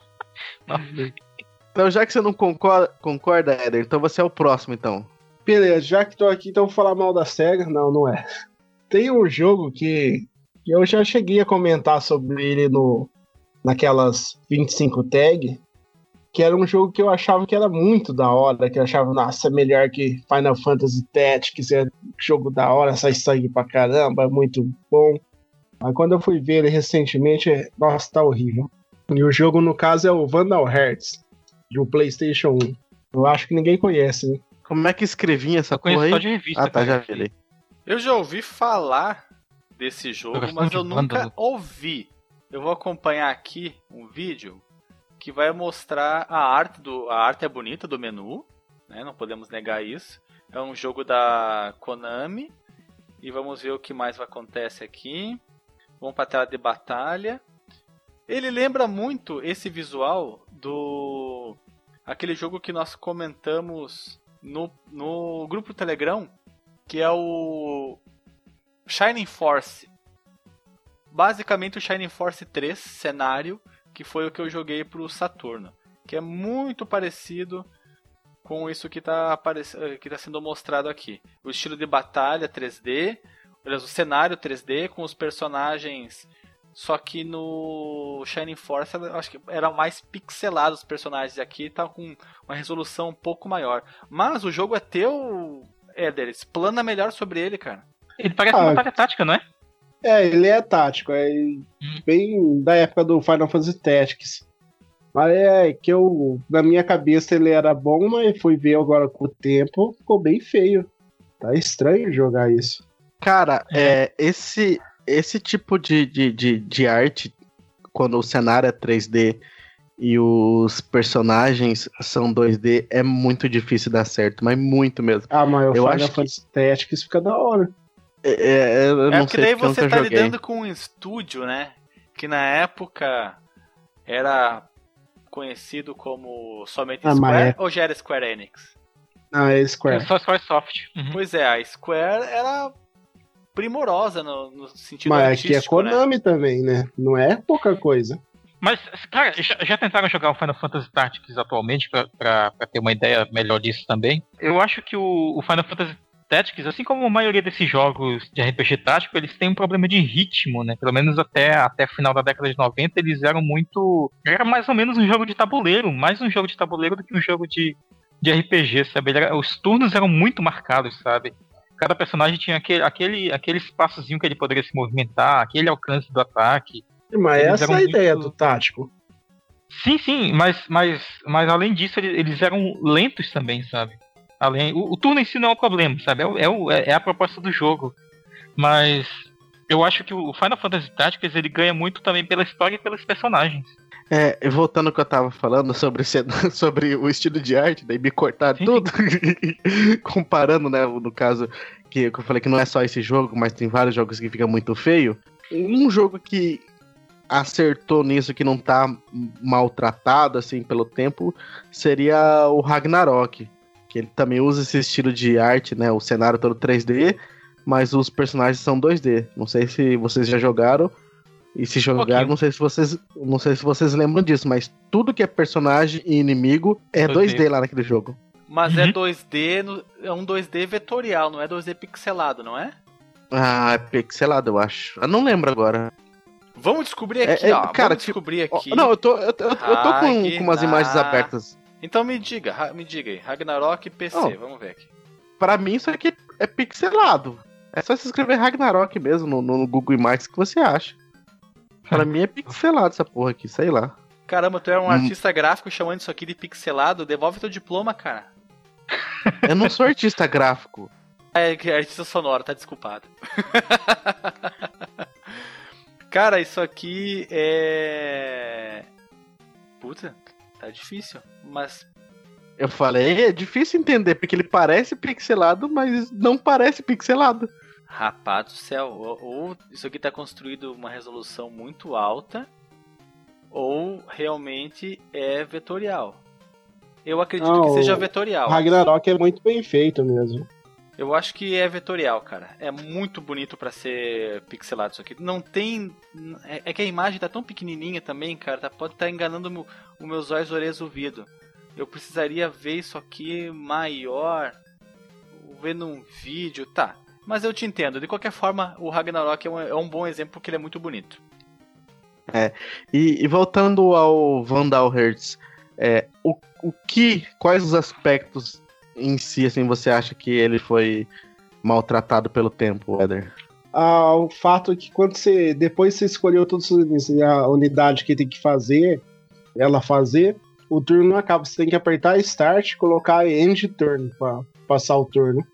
[SPEAKER 1] Então, já que você não concorda, concorda, Éder, então você é o próximo, então.
[SPEAKER 4] Beleza, já que tô aqui, então vou falar mal da SEGA. Não, não é. Tem um jogo que, que eu já cheguei a comentar sobre ele no, naquelas 25 tag, que era um jogo que eu achava que era muito da hora, que eu achava, nossa, é melhor que Final Fantasy Tactics, é jogo da hora, sai sangue pra caramba, é muito bom. Mas quando eu fui ver ele recentemente, é- nossa, tá horrível. E o jogo, no caso, é o Vandal Hearts, do PlayStation 1. Eu acho que ninguém conhece, né?
[SPEAKER 1] Como é que escrevinha essa
[SPEAKER 3] eu conheço
[SPEAKER 1] porra
[SPEAKER 3] só
[SPEAKER 1] aí?
[SPEAKER 3] de revista.
[SPEAKER 1] Ah, tá, já vi ali.
[SPEAKER 2] Eu já ouvi falar desse jogo,
[SPEAKER 3] gosto
[SPEAKER 2] mas eu nunca ouvi. Eu vou acompanhar aqui um vídeo que vai mostrar a arte do. A arte é bonita do menu, né? Não podemos negar isso. É um jogo da Konami. E vamos ver o que mais acontece aqui. Vamos para a tela de batalha. Ele lembra muito esse visual do aquele jogo que nós comentamos no, no grupo Telegram, que é o Shining Force. Basicamente o Shining Force 3 cenário, que foi o que eu joguei pro Saturno, que é muito parecido com isso que está que tá sendo mostrado aqui. O estilo de batalha 3D, aliás, o cenário 3D com os personagens só que no Shining Force eu acho que era mais pixelado os personagens e aqui tá com uma resolução um pouco maior. Mas o jogo é teu, Éder, explana melhor sobre ele, cara.
[SPEAKER 3] Ele parece
[SPEAKER 4] Ah,
[SPEAKER 3] uma batalha tática, não é?
[SPEAKER 4] É, ele é tático, é bem da época do Final Fantasy Tactics. Mas é que eu, na minha cabeça ele era bom, mas fui ver agora com o tempo, ficou bem feio. Tá estranho jogar isso.
[SPEAKER 1] Cara, é, esse, esse tipo de, de, de, de arte, quando o cenário é 3D e os personagens são 2D, é muito difícil dar certo, mas muito mesmo.
[SPEAKER 4] Ah, mas o
[SPEAKER 1] Eu
[SPEAKER 4] Final
[SPEAKER 1] acho que-
[SPEAKER 4] Fantasy Tactics fica da hora.
[SPEAKER 1] É, é, eu
[SPEAKER 2] é porque
[SPEAKER 1] sei
[SPEAKER 2] daí você tá
[SPEAKER 1] joguei.
[SPEAKER 2] lidando com um estúdio, né? Que na época era conhecido como somente
[SPEAKER 4] Ah,
[SPEAKER 2] Square
[SPEAKER 4] é-
[SPEAKER 2] ou já era Square Enix?
[SPEAKER 4] Não, é
[SPEAKER 3] É
[SPEAKER 4] Square.
[SPEAKER 3] só Squaresoft. Uhum.
[SPEAKER 2] Pois é, a Square era primorosa no, no sentido
[SPEAKER 4] Mas aqui é
[SPEAKER 2] né?
[SPEAKER 4] Konami também, né? Não é pouca coisa.
[SPEAKER 3] Mas, cara, já, já tentaram jogar o Final Fantasy Tactics atualmente pra, pra, pra ter uma ideia melhor disso também? Eu acho que o, o Final Fantasy Tactics, assim como a maioria desses jogos de RPG tático, eles têm um problema de ritmo, né? Pelo menos até até final da década de 90, eles eram muito. Era mais ou menos um jogo de tabuleiro, mais um jogo de tabuleiro do que um jogo de, de RPG, sabe? Era- os turnos eram muito marcados, sabe? Cada personagem tinha aquele, aquele, aquele espaçozinho que ele poderia se movimentar, aquele alcance do ataque.
[SPEAKER 4] Mas
[SPEAKER 3] Eles
[SPEAKER 4] essa é a ideia
[SPEAKER 3] muito-
[SPEAKER 4] do tático.
[SPEAKER 3] Sim, sim, mas, mas, mas além disso, ele- eles eram lentos também, sabe? Além, o, o turno em si não é o problema, sabe? É, é, o- é a proposta do jogo. Mas eu acho que o Final Fantasy Tactics ele ganha muito também pela história e pelos personagens.
[SPEAKER 1] É, voltando ao que eu tava falando sobre, sobre o estilo de arte, daí me cortaram
[SPEAKER 3] Sim.
[SPEAKER 1] tudo. Comparando, né, no caso, que, que eu falei que não é só esse jogo, mas tem vários jogos que fica muito feio. Um jogo que acertou nisso, que não tá maltratado, assim, pelo tempo, seria o Ragnarok. Que ele também usa esse estilo de arte, né, o cenário todo 3D, mas os personagens são 2D. Não sei se vocês já jogaram. E se jogaram,
[SPEAKER 3] pouquinho.
[SPEAKER 1] não sei se vocês, não sei se vocês lembram disso, mas tudo que é personagem e inimigo é 2D,
[SPEAKER 3] 2D.
[SPEAKER 1] lá naquele jogo.
[SPEAKER 2] Mas é
[SPEAKER 3] Uhum.
[SPEAKER 2] 2D, no- é um 2D vetorial, não é 2D pixelado, não é?
[SPEAKER 1] Ah, é pixelado, eu acho. Eu não lembro agora.
[SPEAKER 2] Vamos descobrir
[SPEAKER 1] É,
[SPEAKER 2] aqui,
[SPEAKER 1] é,
[SPEAKER 2] ó.
[SPEAKER 1] cara,
[SPEAKER 2] Vamos
[SPEAKER 1] tipo,
[SPEAKER 2] descobrir
[SPEAKER 1] Ó,
[SPEAKER 2] aqui.
[SPEAKER 1] não, eu tô, eu, tô- eu tô com, com umas imagens abertas.
[SPEAKER 2] Então me diga, me diga aí. Ragnarok PC,
[SPEAKER 1] Não.
[SPEAKER 2] vamos ver aqui.
[SPEAKER 1] Pra mim, isso aqui é pixelado. É só se escrever Ragnarok mesmo no, no Google Imagens que você acha. Pra mim é pixelado essa porra aqui, sei lá.
[SPEAKER 2] Caramba, tu é um
[SPEAKER 1] Hum.
[SPEAKER 2] artista gráfico chamando isso aqui de pixelado? Devolve teu diploma, cara.
[SPEAKER 1] Eu não sou artista gráfico.
[SPEAKER 2] É, é artista sonoro, tá desculpado. cara, isso aqui é. Puta, tá difícil. Mas
[SPEAKER 1] Eu falei, é difícil entender, porque ele parece pixelado, mas não parece pixelado.
[SPEAKER 2] Rapaz do céu, ou, ou isso aqui tá construído uma resolução muito alta, ou realmente é vetorial. Eu acredito
[SPEAKER 4] Não,
[SPEAKER 2] que seja
[SPEAKER 4] o
[SPEAKER 2] vetorial.
[SPEAKER 4] Ragnarok é muito bem feito mesmo.
[SPEAKER 2] Eu acho que é vetorial, cara. É muito bonito pra ser pixelado isso aqui. Não tem. É, é que a imagem tá tão pequenininha também, cara. Tá, pode estar enganando meu- os meus olhos, orelhas, ouvido. Eu precisaria ver isso aqui maior. Ver num vídeo, tá. Mas eu te entendo. De qualquer forma, o Ragnarok é um, é um bom exemplo porque ele é muito bonito.
[SPEAKER 1] E, e voltando ao Vandal Hertz, é, o, o que, quais os aspectos em si, assim, você acha que ele foi maltratado pelo tempo, Eder?
[SPEAKER 4] Ah, o fato é que quando você. Depois você escolheu toda a unidade que tem que fazer, ela fazer, o turno não acaba. Você tem que apertar Start e colocar End Turn pra passar o turno.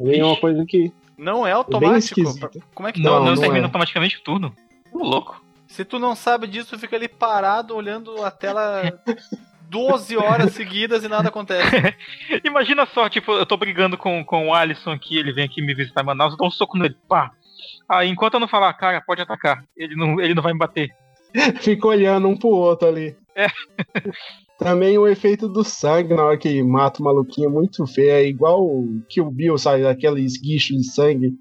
[SPEAKER 4] E é uma coisa que.
[SPEAKER 2] Não é automático.
[SPEAKER 4] esquisito.
[SPEAKER 2] Como é que
[SPEAKER 3] Não,
[SPEAKER 4] Não,
[SPEAKER 3] não,
[SPEAKER 4] não
[SPEAKER 3] termina
[SPEAKER 4] é.
[SPEAKER 3] automaticamente o turno. Ô, louco.
[SPEAKER 2] Se tu não sabe disso, fica ali parado olhando a tela 12 horas seguidas e nada acontece.
[SPEAKER 3] Imagina só, tipo, eu tô brigando com, com o Alisson aqui, ele vem aqui me visitar em Manaus, eu dou um soco nele, pá. Aí enquanto eu não falar, cara, pode atacar, ele não, ele não vai me bater.
[SPEAKER 4] Fica olhando um pro outro ali.
[SPEAKER 3] É.
[SPEAKER 4] Também o efeito do sangue na hora que mata o maluquinho é muito feio. É igual o Kill Bill, sabe? Aquele esguicho de sangue.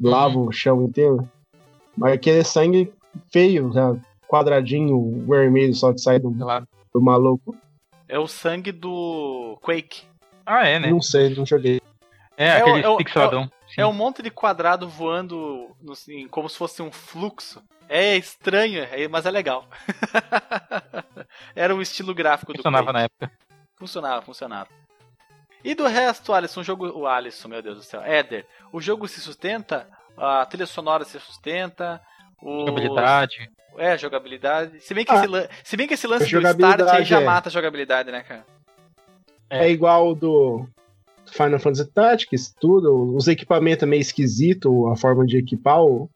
[SPEAKER 4] Lava o chão inteiro. Mas aquele sangue feio, já, quadradinho, vermelho, só que sai do,
[SPEAKER 3] lá.
[SPEAKER 4] Do maluco.
[SPEAKER 2] É o sangue do Quake.
[SPEAKER 3] Ah, é, né?
[SPEAKER 4] Não sei, não joguei.
[SPEAKER 3] É,
[SPEAKER 2] É o-
[SPEAKER 3] aquele
[SPEAKER 2] é o-
[SPEAKER 3] pixeladão. Sim.
[SPEAKER 2] É um monte de quadrado voando no- assim, como se fosse um fluxo. É estranho, é- mas é legal. Era o estilo gráfico do
[SPEAKER 3] Funcionava na época.
[SPEAKER 2] Funcionava, funcionava. E do resto, Alisson, o jogo. O Alisson, meu Deus do céu. Éder, o jogo se sustenta, a trilha sonora se sustenta. O...
[SPEAKER 3] Jogabilidade.
[SPEAKER 2] É, jogabilidade. Se bem que,
[SPEAKER 4] Ah.
[SPEAKER 2] esse, lan- se bem que esse lance do start aí já
[SPEAKER 4] é.
[SPEAKER 2] mata a jogabilidade, né, cara?
[SPEAKER 3] É.
[SPEAKER 4] É, igual o do Final Fantasy Tactics, tudo. Os equipamentos é meio esquisito, a forma de equipar. O,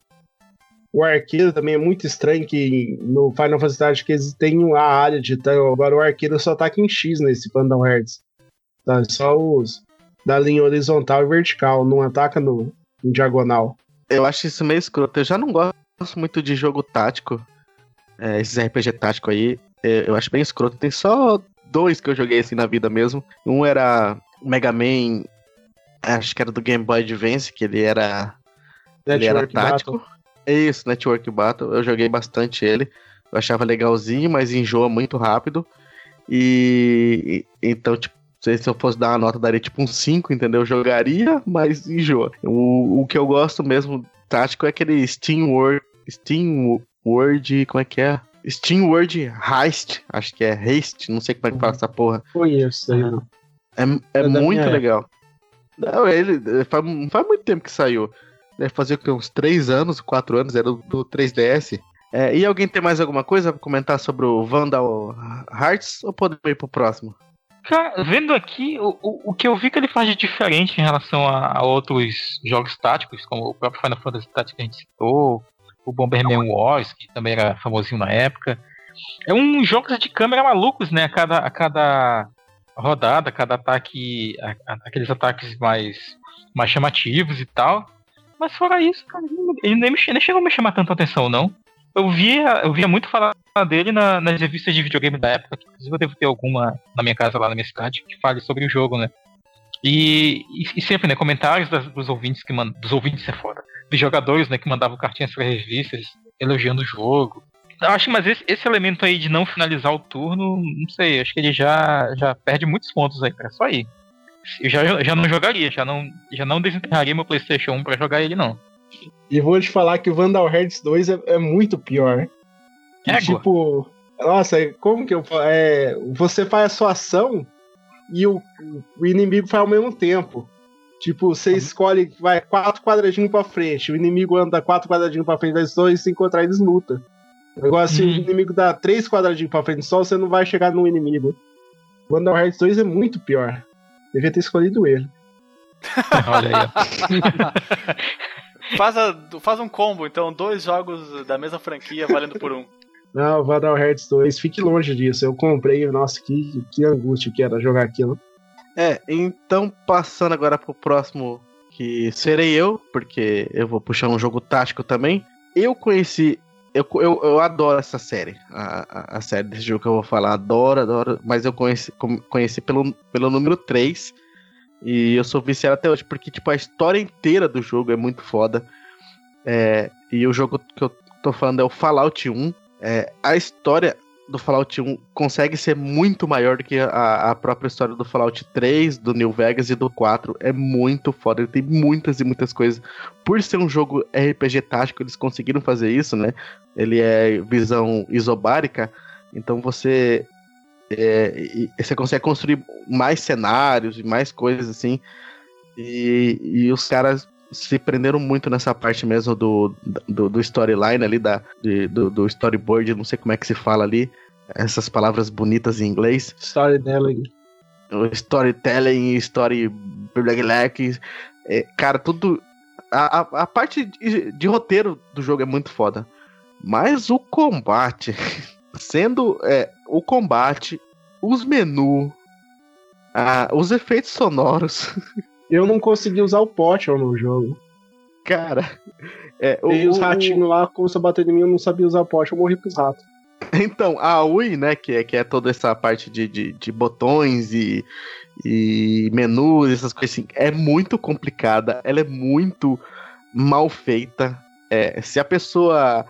[SPEAKER 4] o arqueiro também é muito estranho, que no Final Fantasy Tactics tem a área de tanque. Agora o arqueiro só ataca em X nesse Pandal Hearts. Tá? Só os da linha horizontal e vertical, não ataca no, no diagonal.
[SPEAKER 1] Eu acho isso meio escroto. Eu já não gosto muito de jogo tático. É, esses RPG tático aí, é, eu acho bem escroto. Tem só dois que eu joguei assim na vida mesmo. Um era Mega Man, acho que era do Game Boy Advance, que ele era, ele era
[SPEAKER 4] Network
[SPEAKER 1] tático.
[SPEAKER 4] Battle.
[SPEAKER 1] Isso, Network Battle. Eu joguei bastante ele. Eu achava legalzinho, mas enjoa muito rápido. E, e- então, tipo, se se eu fosse dar uma nota, daria tipo um 5, entendeu? Eu jogaria, mas enjoa. O, o que eu gosto mesmo tático é aquele Steam World. Steam World. Como é que é? Steam World Heist. Acho que é Haste. Não sei como é que fala essa porra.
[SPEAKER 4] Conheço isso aí, não.
[SPEAKER 1] É, é
[SPEAKER 4] É
[SPEAKER 1] muito legal. Não, ele faz, não faz muito tempo que saiu. Deve fazer uns 3 anos, 4 anos, era do, do 3DS. É, e alguém tem mais alguma coisa pra comentar sobre o Vandal Hearts ou podemos ir pro próximo?
[SPEAKER 3] Cara, vendo aqui, o, o, o que eu vi que ele faz de diferente em relação a, a outros jogos táticos, como o próprio Final Fantasy Tactics que a gente citou, o Bomberman Wars, que também era famosinho na época, É um jogo de câmera malucos, né? A cada, a cada rodada, cada ataque, a, a, aqueles ataques mais, mais chamativos e tal. Mas fora isso, cara, ele nem, nem chegou a me chamar tanta atenção, não. Eu via, eu via muito falar dele na, nas revistas de videogame da época. Inclusive eu devo ter alguma na minha casa lá na minha cidade que fale sobre o jogo, né? E, e, e sempre, né, comentários das, dos ouvintes que mandam. Dos ouvintes é foda. Dos jogadores, né, que mandavam cartinhas para revistas elogiando o jogo. Eu acho que mas esse, esse, elemento aí de não finalizar o turno, não sei, acho que ele já, já perde muitos pontos aí, cara. Só aí. Eu já, já não jogaria, já não, já não desenterraria meu Playstation 1 pra jogar ele, não.
[SPEAKER 4] E vou te falar que o Vandal Hearts 2 é, é muito pior.
[SPEAKER 3] É,
[SPEAKER 4] tipo, nossa, como que eu é, Você faz a sua ação e o, o inimigo faz ao mesmo tempo. Tipo, você escolhe, vai quatro quadradinhos pra frente, o inimigo anda quatro quadradinhos pra frente, os dois se encontrar, eles lutam. Agora, se uhum. o inimigo dá três quadradinhos pra frente só, você não vai chegar no inimigo. O Vandal Hearts 2 é muito pior. Devia ter escolhido ele.
[SPEAKER 3] Olha aí.
[SPEAKER 2] faz, a, faz um combo, então, dois jogos da mesma franquia valendo por um.
[SPEAKER 4] Não, Vandal Hearts 2, fique longe disso. Eu comprei, nossa, que, que angústia que era jogar aquilo.
[SPEAKER 1] É, então passando agora pro próximo, que serei eu, porque eu vou puxar um jogo tático também. Eu conheci. Eu, eu, eu adoro essa série. A, a, série desse jogo que eu vou falar. Adoro, adoro. Mas eu conheci, conheci pelo, pelo número 3. E eu sou viciado até hoje, porque tipo, a história inteira do jogo é muito foda. É, e o jogo que eu tô falando é o Fallout 1. É, a história do Fallout 1 consegue ser muito maior do que a, a, própria história do Fallout 3, do New Vegas e do 4. É muito foda, ele tem muitas e muitas coisas. Por ser um jogo RPG tático, eles conseguiram fazer isso, né? Ele é visão isobárica, então você é, você consegue construir mais cenários e mais coisas assim. E, e os caras se prenderam muito nessa parte mesmo do, do, do storyline ali, da, de, do, do, storyboard, não sei como é que se fala ali, essas palavras bonitas em inglês.
[SPEAKER 4] Storytelling.
[SPEAKER 1] Storytelling, story black, é, cara, tudo. A, a, a parte de, de, roteiro do jogo é muito foda. Mas o combate, sendo é, o combate, os menus, os efeitos sonoros.
[SPEAKER 4] Eu não consegui usar o Potion no jogo.
[SPEAKER 1] Cara,
[SPEAKER 4] é, o, e os ratinhos lá começaram a bater em mim, eu não sabia usar o Potion, eu morri pros ratos.
[SPEAKER 1] Então, a UI, né, que é, que é toda essa parte de, de, de botões e, e menus, essas coisas assim, é muito complicada, ela é muito mal feita. É, se a pessoa,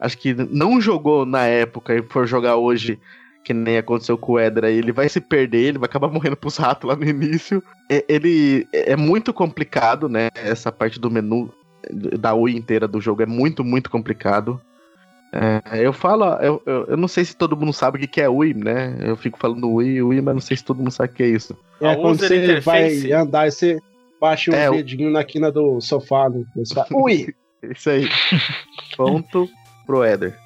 [SPEAKER 1] acho que não jogou na época e for jogar hoje, que nem aconteceu com o Edra, ele vai se perder, ele vai acabar morrendo pros ratos lá no início. É, ele é muito complicado, né? Essa parte do menu da UI inteira do jogo é muito, muito complicado. É, eu falo, eu, eu, eu, não sei se todo mundo sabe o que é UI, né? Eu fico falando UI, UI, mas não sei se todo mundo sabe o que é isso.
[SPEAKER 4] É quando você interface. vai andar e você baixa o um é, dedinho na quina do sofá. Né?
[SPEAKER 1] UI! Isso aí. Ponto pro Eder.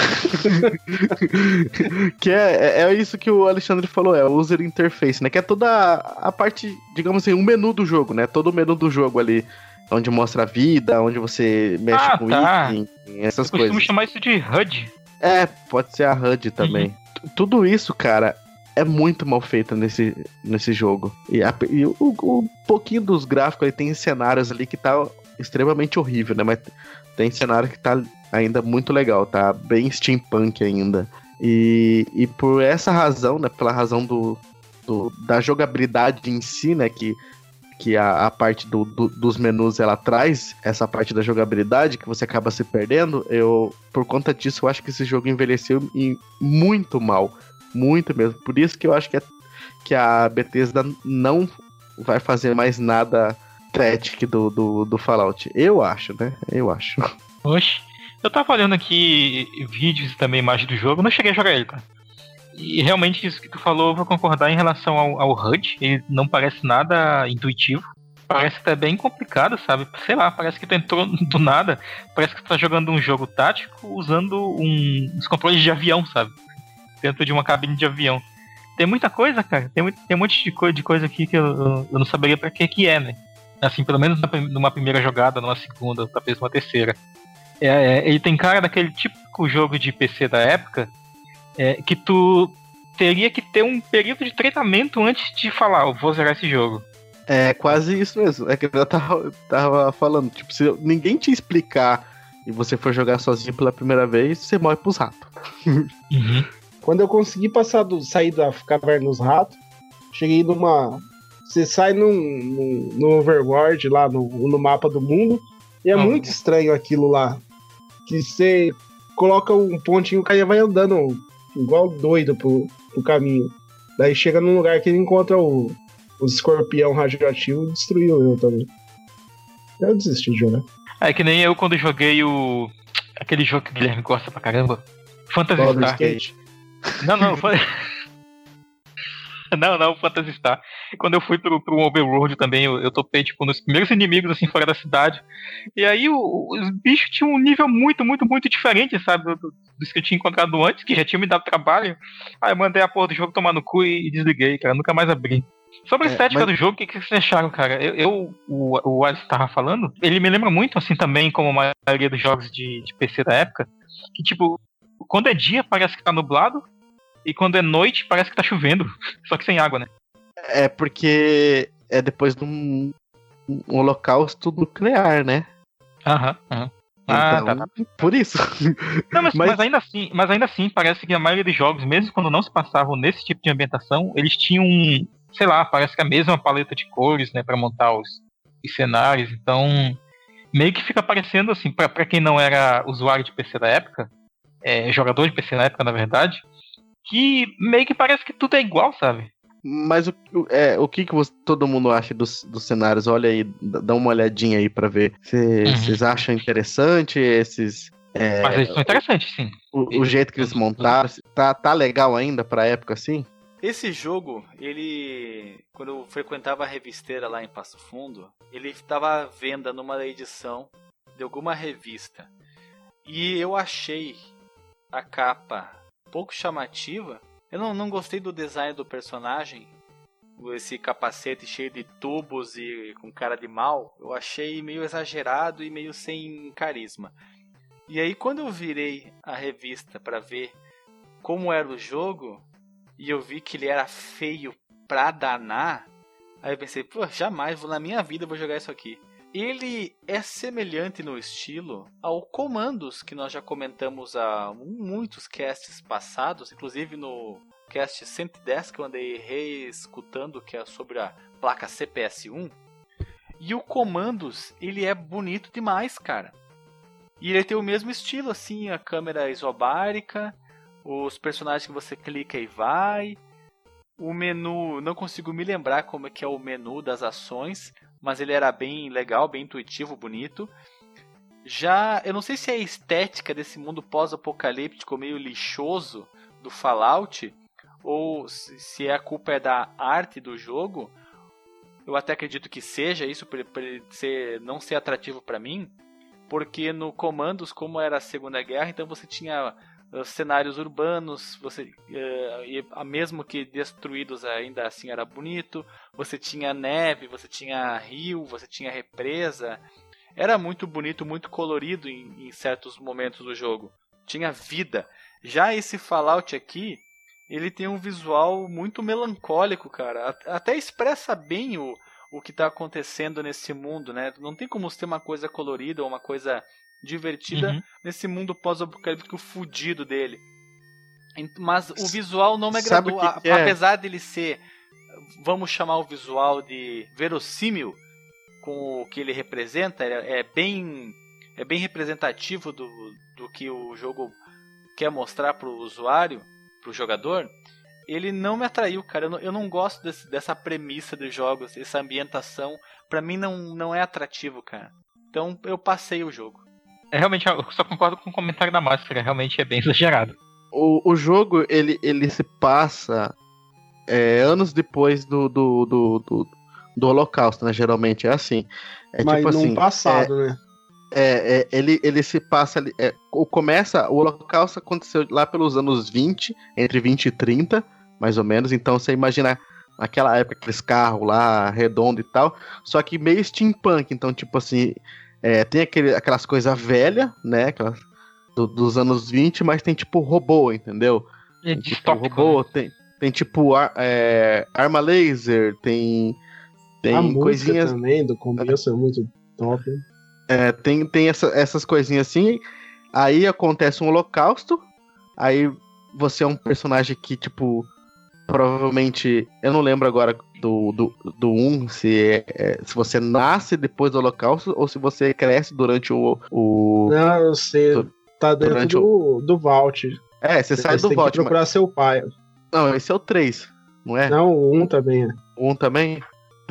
[SPEAKER 1] que é, é, é isso que o Alexandre falou, é o user interface, né? Que é toda a, a parte, digamos assim, o um menu do jogo, né? Todo o menu do jogo ali. Onde mostra a vida, onde você mexe ah, com tá. item, essas Eu coisas.
[SPEAKER 3] chamar isso de HUD.
[SPEAKER 1] É, pode ser a HUD também. Uhum. Tudo isso, cara, é muito mal feito nesse, nesse jogo. E, a, e o, o, pouquinho dos gráficos aí tem cenários ali que tá extremamente horrível, né? Mas tem cenário que tá ainda muito legal, tá bem steampunk ainda. E, e por essa razão, né, pela razão do, do da jogabilidade em si, né, que, que a, a parte do, do, dos menus ela traz essa parte da jogabilidade que você acaba se perdendo, eu por conta disso eu acho que esse jogo envelheceu muito mal, muito mesmo. Por isso que eu acho que, é, que a Bethesda não vai fazer mais nada Static do, do, do Fallout. Eu acho, né? Eu acho.
[SPEAKER 3] Oxe. Eu tava olhando aqui vídeos e também imagens do jogo, não cheguei a jogar ele, cara. E realmente isso que tu falou, eu vou concordar em relação ao, ao HUD. Ele não parece nada intuitivo. Parece até bem complicado, sabe? Sei lá, parece que tu entrou do nada. Parece que tu tá jogando um jogo tático usando um, os controles de avião, sabe? Dentro de uma cabine de avião. Tem muita coisa, cara. Tem, tem um monte de, co de coisa aqui que eu, eu não saberia pra que que é, né? Assim, pelo menos numa primeira jogada, numa segunda, talvez uma terceira. É, é, ele tem cara daquele típico jogo de PC da época é, que tu teria que ter um período de treinamento antes de falar, eu vou zerar esse jogo.
[SPEAKER 1] É quase isso mesmo. É que eu tava, tava falando, tipo, se ninguém te explicar e você for jogar sozinho pela primeira vez, você morre pros ratos.
[SPEAKER 3] Uhum.
[SPEAKER 4] Quando eu consegui passar do, sair da caverna dos ratos, cheguei numa. Você sai num, num, no overworld lá no, no mapa do mundo, e é
[SPEAKER 3] Hum.
[SPEAKER 4] muito estranho aquilo lá. Que você coloca um pontinho, o cara vai andando igual doido pro, pro caminho. Daí chega num lugar que ele encontra o, escorpião radioativo e destruiu eu também. Eu desisti de jogar.
[SPEAKER 3] É que nem eu quando joguei o. aquele jogo que o Guilherme gosta pra caramba.
[SPEAKER 4] Do
[SPEAKER 3] Star.
[SPEAKER 4] skate.
[SPEAKER 3] Não, não, foi. Não, não, Phantasy Star. Quando eu fui pro, pro Overworld também, eu, eu topei, tipo, nos primeiros inimigos, assim, fora da cidade. E aí o- os bichos tinham um nível muito, muito, muito diferente, sabe? Do, do- dos que eu tinha encontrado antes, que já tinha me dado trabalho. Aí eu mandei a porra do jogo tomar no cu e, e desliguei, cara. Nunca mais abri. Sobre a
[SPEAKER 1] É,
[SPEAKER 3] estética
[SPEAKER 1] mas-
[SPEAKER 3] do jogo, o que, que vocês acharam, cara? Eu, eu- o, o Alisson tava falando, ele me lembra muito, assim, também, como a maioria dos jogos de, de PC da época, que, tipo, quando é dia parece que tá nublado, e quando é noite parece que tá chovendo. Só que sem água, né?
[SPEAKER 1] É porque é depois de um, um holocausto nuclear, né?
[SPEAKER 3] Aham, aham. Ah,
[SPEAKER 1] Então,
[SPEAKER 3] tá,
[SPEAKER 1] Por isso.
[SPEAKER 3] Não, mas,
[SPEAKER 1] Mas-
[SPEAKER 3] mas ainda assim, mas ainda assim, parece que a maioria dos jogos, mesmo quando não se passavam nesse tipo de ambientação, eles tinham, sei lá, parece que a mesma paleta de cores, né, para montar os, os cenários. Então, meio que fica parecendo assim, pra pra quem não era usuário de PC da época, é, jogador de PC na época, na verdade, que meio que parece que tudo é igual, sabe?
[SPEAKER 1] Mas o, é, o que, que você- todo mundo acha dos, dos cenários? Olha aí, dá uma olhadinha aí pra ver.
[SPEAKER 3] Uhum.
[SPEAKER 1] Vocês acham interessante esses. é,
[SPEAKER 3] Mas eles são interessantes, sim.
[SPEAKER 1] o, o jeito que eles montaram? Tá, tá legal ainda pra época assim?
[SPEAKER 2] Esse jogo, ele. Quando eu frequentava a revisteira lá em Passo Fundo, ele estava à venda numa edição de alguma revista. E eu achei a capa pouco chamativa. Eu não, não gostei do design do personagem. Esse capacete cheio de tubos e com cara de mal. Eu achei meio exagerado e meio sem carisma. E aí, quando eu virei a revista para ver como era o jogo, e eu vi que ele era feio pra danar, aí eu pensei, pô, jamais vou na minha vida eu vou jogar isso aqui. Ele é semelhante no estilo ao Comandos que nós já comentamos há muitos casts passados, inclusive no cast 110 que eu andei reescutando, que é sobre a placa CPS1. E o Comandos, ele é bonito demais, cara. E ele tem o mesmo estilo, assim, a câmera isobárica, os personagens que você clica e vai. O menu, não consigo me lembrar como é que é o menu das ações, mas ele era bem legal, bem intuitivo, bonito. Já, eu não sei se é a estética desse mundo pós-apocalíptico meio lixoso do Fallout ou se a culpa é da arte do jogo. Eu até acredito que seja isso por ele ser, não ser atrativo para mim, porque no Comandos, como era a Segunda Guerra, então você tinha cenários urbanos, você uh, mesmo que destruídos ainda assim era bonito. Você tinha neve, você tinha rio, você tinha represa. Era muito bonito, muito colorido em, em certos momentos do jogo. Tinha vida. Já esse Fallout aqui, ele tem um visual muito melancólico, cara. Até expressa bem o, o que está acontecendo nesse mundo, né? Não tem como ter uma coisa colorida ou uma coisa divertida
[SPEAKER 3] Uhum.
[SPEAKER 2] nesse mundo pós-apocalíptico fudido dele. Mas o visual não me agradou.
[SPEAKER 1] o que que é?
[SPEAKER 2] Apesar dele ser, vamos chamar o visual de verossímil com o que ele representa, é, é bem é bem representativo do, do que o jogo quer mostrar pro usuário, pro jogador. Ele não me atraiu, cara. Eu não, eu não gosto desse- dessa premissa dos jogos, essa ambientação. Pra mim não, não é atrativo, cara. Então eu passei o jogo.
[SPEAKER 3] É realmente, eu só concordo com o comentário da máscara, realmente é bem exagerado.
[SPEAKER 1] O, o jogo, ele, ele se passa é, anos depois do, do, do, do, do Holocausto, né? Geralmente é assim. É
[SPEAKER 4] Mas
[SPEAKER 1] tipo
[SPEAKER 4] num
[SPEAKER 1] assim.
[SPEAKER 4] passado, né?
[SPEAKER 1] É, é, ele, ele se passa. ali- É, o começa. O Holocausto aconteceu lá pelos anos 20, entre 20 e 30, mais ou menos. Então você imagina naquela época, aqueles carros lá, redondo e tal. Só que meio steampunk. Então, tipo assim. É, tem aquele, aquelas coisas velhas, né? Aquelas do- dos anos 20, mas tem tipo robô, entendeu?
[SPEAKER 3] É
[SPEAKER 1] Tipo,
[SPEAKER 3] distópico.
[SPEAKER 1] robô, tem, tem tipo ar- é, arma laser, tem. Tem
[SPEAKER 4] a
[SPEAKER 1] coisinhas.
[SPEAKER 4] também do começo é muito top.
[SPEAKER 1] É, tem tem essa- essas coisinhas assim. Aí acontece um holocausto. Aí você é um personagem que, tipo, provavelmente. Eu não lembro agora do, do, do 1, se, é- é- se você nasce depois do holocausto ou se você cresce durante o. o...
[SPEAKER 4] Não, você
[SPEAKER 1] Du-
[SPEAKER 4] tá dentro do, do Vault.
[SPEAKER 1] É, você sai
[SPEAKER 4] Você
[SPEAKER 1] do
[SPEAKER 4] tem
[SPEAKER 1] Vault. mas-
[SPEAKER 4] procurar seu pai.
[SPEAKER 1] Não, esse é o 3, não é?
[SPEAKER 4] Não, o 1 também é.
[SPEAKER 1] O 1 também?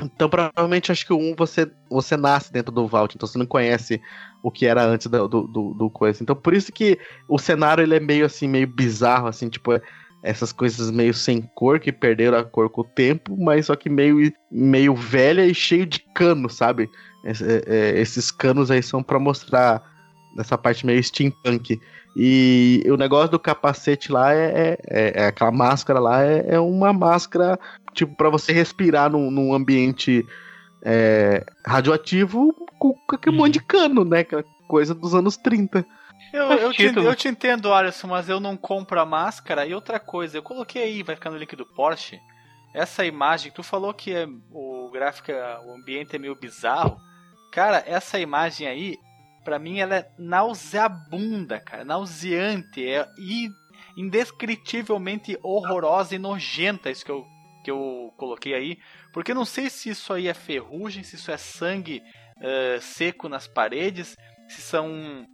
[SPEAKER 1] Então, provavelmente, acho que o 1 você, você nasce dentro do Vault, então você não conhece o que era antes do, do, do, do coisa. Então, por isso que o cenário ele é meio assim, meio bizarro, assim, tipo, é- essas coisas meio sem cor, que perderam a cor com o tempo, mas só que meio, meio velha e cheio de cano, sabe? Esse- é- é, esses canos aí são pra mostrar essa parte meio steampunk. E o negócio do capacete lá é, é- é- é aquela máscara lá, é, é uma máscara tipo, pra você respirar num, num ambiente radioativo com, com aquele monte de cano, né? Aquela coisa dos anos 30.
[SPEAKER 2] Eu, eu, te, eu te entendo, Alisson, mas eu não compro a máscara. E outra coisa, eu coloquei aí, vai ficar no link do Porsche. Essa imagem, tu falou que é- o gráfico, o ambiente é meio bizarro. Cara, essa imagem aí, pra mim, ela é nauseabunda, cara. Nauseante. É indescritivelmente horrorosa e nojenta isso que eu, que eu coloquei aí. Porque eu não sei se isso aí é ferrugem, se isso é sangue eh, seco nas paredes, se são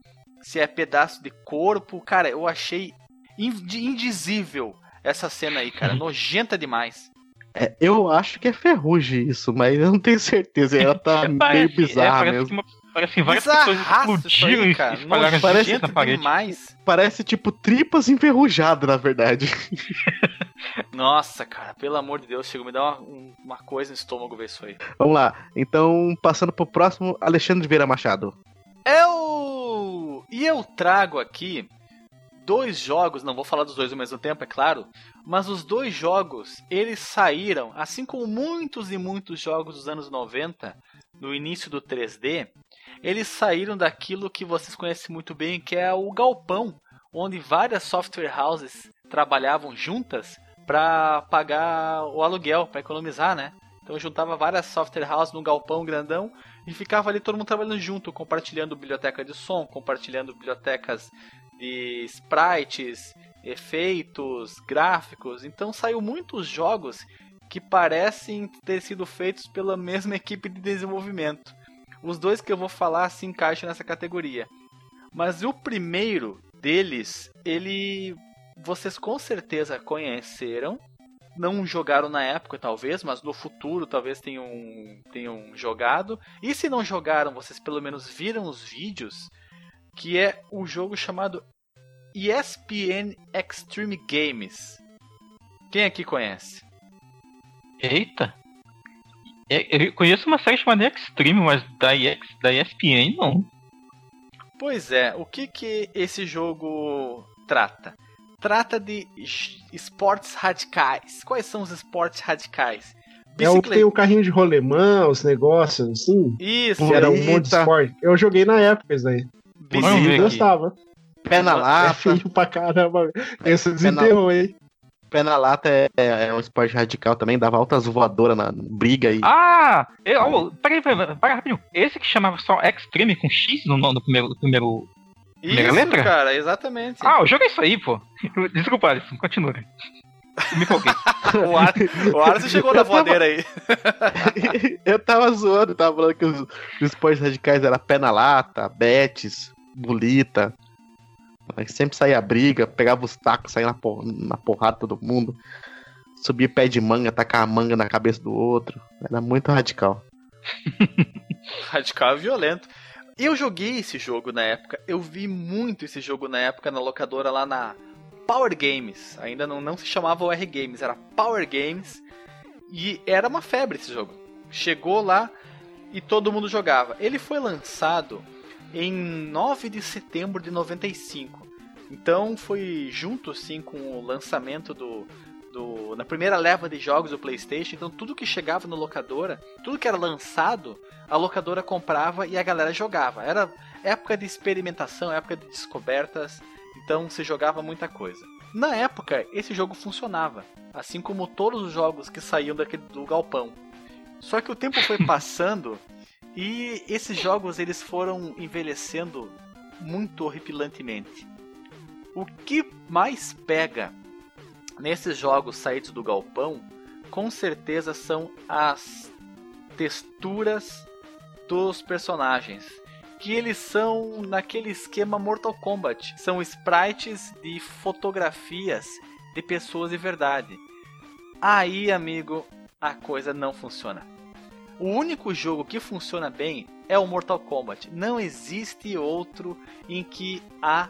[SPEAKER 2] se é pedaço de corpo. Cara, eu achei indi- indizível essa cena aí, cara. Nojenta demais.
[SPEAKER 1] É, eu acho que é ferrugem isso, mas eu não tenho certeza. Ela tá meio
[SPEAKER 3] Parece, é,
[SPEAKER 1] bizarra
[SPEAKER 3] parece
[SPEAKER 1] mesmo.
[SPEAKER 3] que uma- parece que várias pessoas explodiram
[SPEAKER 2] aí,
[SPEAKER 3] e
[SPEAKER 2] cara.
[SPEAKER 1] Parece-
[SPEAKER 3] na
[SPEAKER 2] Nojento
[SPEAKER 3] parede.
[SPEAKER 2] demais.
[SPEAKER 1] Parece tipo tripas enferrujadas, na verdade.
[SPEAKER 2] Nossa, cara, pelo amor de Deus, chegou me dar uma, um- uma coisa no estômago ver isso aí.
[SPEAKER 1] Vamos lá. Então, passando pro próximo, Alexandre Vieira Machado.
[SPEAKER 2] Eu. E eu trago aqui dois jogos, não vou falar dos dois ao mesmo tempo, é claro, mas os dois jogos, eles saíram, assim como muitos e muitos jogos dos anos 90, no início do 3D, eles saíram daquilo que vocês conhecem muito bem, que é o galpão, onde várias software houses trabalhavam juntas para pagar o aluguel, para economizar, né? Então juntava várias software houses num galpão grandão e ficava ali todo mundo trabalhando junto, compartilhando biblioteca de som, compartilhando bibliotecas de sprites, efeitos, gráficos. Então saiu muitos jogos que parecem ter sido feitos pela mesma equipe de desenvolvimento. Os dois que eu vou falar se encaixam nessa categoria. Mas o primeiro deles, ele vocês com certeza conheceram, não jogaram na época talvez, mas no futuro talvez tenham, tenham jogado. E se não jogaram, vocês pelo menos viram os vídeos, que é o jogo chamado ESPN Extreme Games. Quem aqui conhece?
[SPEAKER 3] Eita! É, Eu conheço uma série chamada Extreme, mas da, EX, da ESPN não.
[SPEAKER 2] Pois é, o que que esse jogo trata? Trata de esportes radicais. Quais são os esportes radicais?
[SPEAKER 4] É o que tem o carrinho de rolemã, os negócios, assim.
[SPEAKER 2] Isso,
[SPEAKER 4] Que era um monte de esporte. Eu joguei na época isso aí.
[SPEAKER 2] Bicicleta.
[SPEAKER 4] Eu gostava.
[SPEAKER 1] Pé na
[SPEAKER 4] É
[SPEAKER 1] lata.
[SPEAKER 4] feio pra caramba. Esse
[SPEAKER 1] Pé na-
[SPEAKER 4] desenterrou, hein?
[SPEAKER 1] Pé na lata é, é um esporte radical também, dava altas voadoras na briga e.
[SPEAKER 3] Ah! Eu, oh, peraí, peraí, peraí, rapidinho. Esse que chamava só Extreme com X no, no primeiro, no primeiro.
[SPEAKER 2] Isso,
[SPEAKER 3] letra?
[SPEAKER 2] cara, exatamente.
[SPEAKER 3] Ah, eu joguei isso aí, pô. Desculpa, Alisson, continua. Me empolguei.
[SPEAKER 2] O, Ar... o Arthur chegou na voadeira aí.
[SPEAKER 1] eu tava zoando, tava falando que os, os esportes radicais eram pé na lata, betes, bolita. Aí sempre saía briga, pegava os tacos, saía na, por- na porrada todo mundo. Subia pé de manga, tacar a manga na cabeça do outro. Era muito radical.
[SPEAKER 2] Radical e violento. Eu joguei esse jogo na época, eu vi muito esse jogo na época na locadora lá na Power Games. Ainda não, não se chamava OR Games, era Power Games. E era uma febre esse jogo. Chegou lá e todo mundo jogava. Ele foi lançado em 9 de setembro de 95. Então foi junto assim com o lançamento do, do na primeira leva de jogos do PlayStation. Então tudo que chegava no locadora, tudo que era lançado, a locadora comprava e a galera jogava. Era época de experimentação, época de descobertas, então se jogava muita coisa. Na época, esse jogo funcionava, assim como todos os jogos que saíam daquele, do galpão. Só que o tempo foi passando e esses jogos eles foram envelhecendo muito horripilantemente. O que mais pega nesses jogos saídos do galpão, com certeza são as texturas dos personagens, que eles são naquele esquema Mortal Kombat, são sprites de fotografias de pessoas de verdade. Aí, amigo, a coisa não funciona. O único jogo que funciona bem é o Mortal Kombat. Não existe outro em que há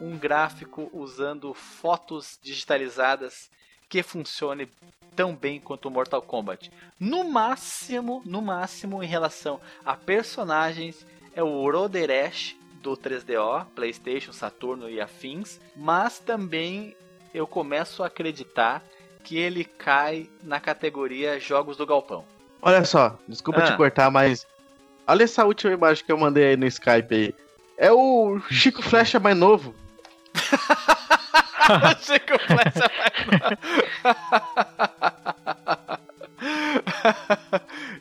[SPEAKER 2] um gráfico usando fotos digitalizadas que funcione tão bem quanto o Mortal Kombat. No máximo, no máximo em relação a personagens é o Roderesh do 3DO, PlayStation, Saturno e afins, mas também eu começo a acreditar que ele cai na categoria jogos do galpão.
[SPEAKER 1] Olha só, desculpa ah. te cortar, mas olha essa última imagem que eu mandei aí no Skype aí. É o Chico Flecha mais novo. Chico Flecha
[SPEAKER 2] novo.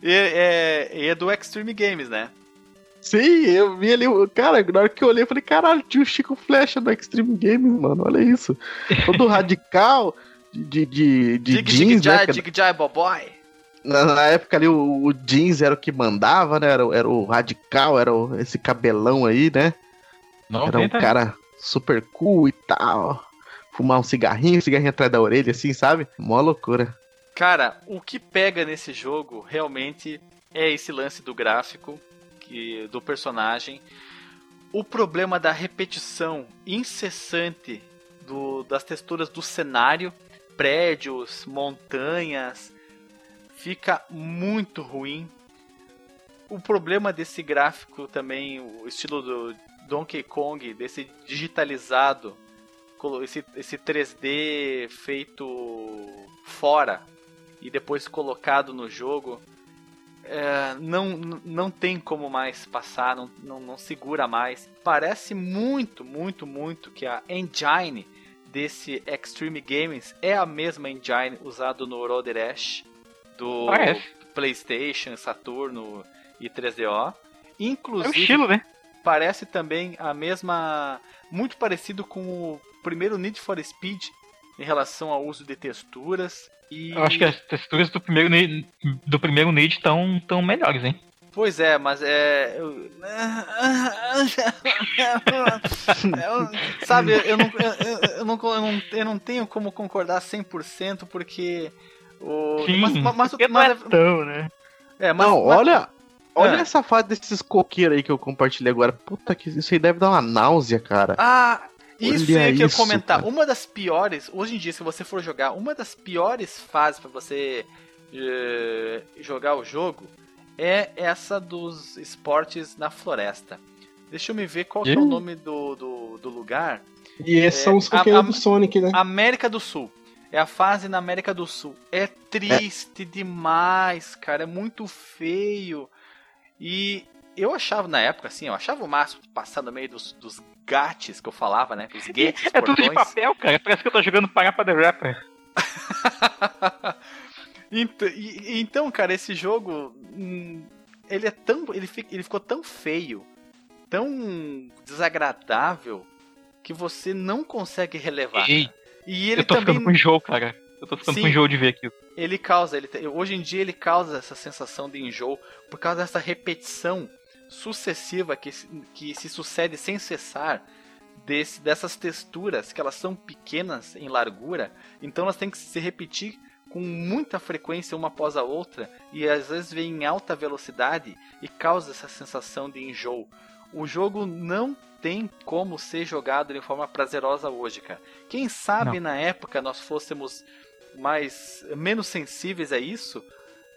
[SPEAKER 2] e, é, e é do Extreme Games, né?
[SPEAKER 1] Sim, eu vi ali, cara, na hora que eu olhei, eu falei, caralho, tinha o Chico Flecha do Extreme Games, mano, olha isso. Todo radical, de, de, de
[SPEAKER 2] dig, jeans, dig, né? Dig, dig, boboy.
[SPEAKER 1] Na, na, época ali o, o, jeans era o que mandava, né? Era, era o radical, era o, esse cabelão aí, né? Não, era um cara super cool e tal. Fumar um cigarrinho, cigarrinho atrás da orelha, assim, sabe? Mó loucura.
[SPEAKER 2] Cara, o que pega nesse jogo realmente é esse lance do gráfico, que, do personagem. O problema da repetição incessante do, das texturas do cenário, prédios, montanhas, fica muito ruim. O problema desse gráfico também, o estilo do Donkey Kong, desse digitalizado, esse, esse 3D feito fora e depois colocado no jogo, é, não, não tem como mais passar, não, não, não segura mais. Parece muito, muito, muito que a engine desse Extreme Games é a mesma engine usada no Road Rash do Parece. PlayStation, Saturno e 3DO. Inclusive, é o
[SPEAKER 3] estilo, né?
[SPEAKER 2] Parece também a mesma. Muito parecido com o primeiro Need for Speed em relação ao uso de texturas. E...
[SPEAKER 3] Eu acho que as texturas do primeiro Need, do primeiro Need estão tão melhores, hein?
[SPEAKER 2] Pois é, mas é. Eu... eu, sabe, eu não, eu, eu, não, eu, não, eu não tenho como concordar 100% porque o...
[SPEAKER 3] Sim, mas, mas, mas, mas, é tão, né?
[SPEAKER 1] É, mas, não, olha, olha é. essa fase desses coqueiros aí que eu compartilhei agora. Puta que isso aí deve dar uma náusea, cara.
[SPEAKER 2] Ah, isso olha é que eu comentar. Cara. Uma das piores, hoje em dia, se você for jogar, uma das piores fases para você uh, jogar o jogo é essa dos esportes na floresta. Deixa eu me ver qual é o nome do, do, do lugar.
[SPEAKER 4] E esses é, são os coqueiros do Sonic, né?
[SPEAKER 2] América do Sul. É a fase na América do Sul. É triste é. demais, cara. É muito feio. E eu achava na época, assim, eu achava o máximo passar no meio dos, dos gates que eu falava, né? Os gates.
[SPEAKER 3] É tudo de papel, cara. Parece que eu tô jogando Parapa the Rapper.
[SPEAKER 2] então, cara, esse jogo. Hum, ele é tão. Ele, ele ficou tão feio, tão desagradável, que você não consegue relevar.
[SPEAKER 3] Ei, e ele eu tô também... ficando com enjoo, cara. Eu tô ficando Sim, com enjoo de ver aquilo.
[SPEAKER 2] Ele causa, ele, hoje em dia ele causa essa sensação de enjoo por causa dessa repetição sucessiva que, que se sucede sem cessar desse, dessas texturas que elas são pequenas em largura, então elas têm que se repetir com muita frequência uma após a outra e às vezes vem em alta velocidade e causa essa sensação de enjoo. O jogo não tem como ser jogado de forma prazerosa hoje, cara. Quem sabe Não. na época nós fôssemos mais menos sensíveis a isso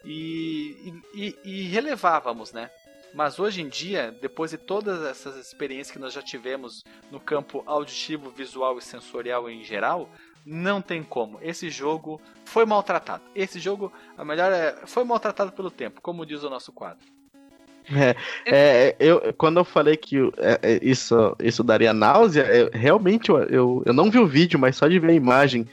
[SPEAKER 2] e, e, e, relevávamos, né? Mas hoje em dia, depois de todas essas experiências que nós já tivemos no campo auditivo, visual e sensorial em geral, não tem como. Esse jogo foi maltratado. Esse jogo, a melhor é, foi maltratado pelo tempo, como diz o nosso quadro.
[SPEAKER 1] É, é, eu, quando eu falei que é, é, isso, isso daria náusea, eu, realmente eu, eu, eu não vi o vídeo, mas só de ver a imagem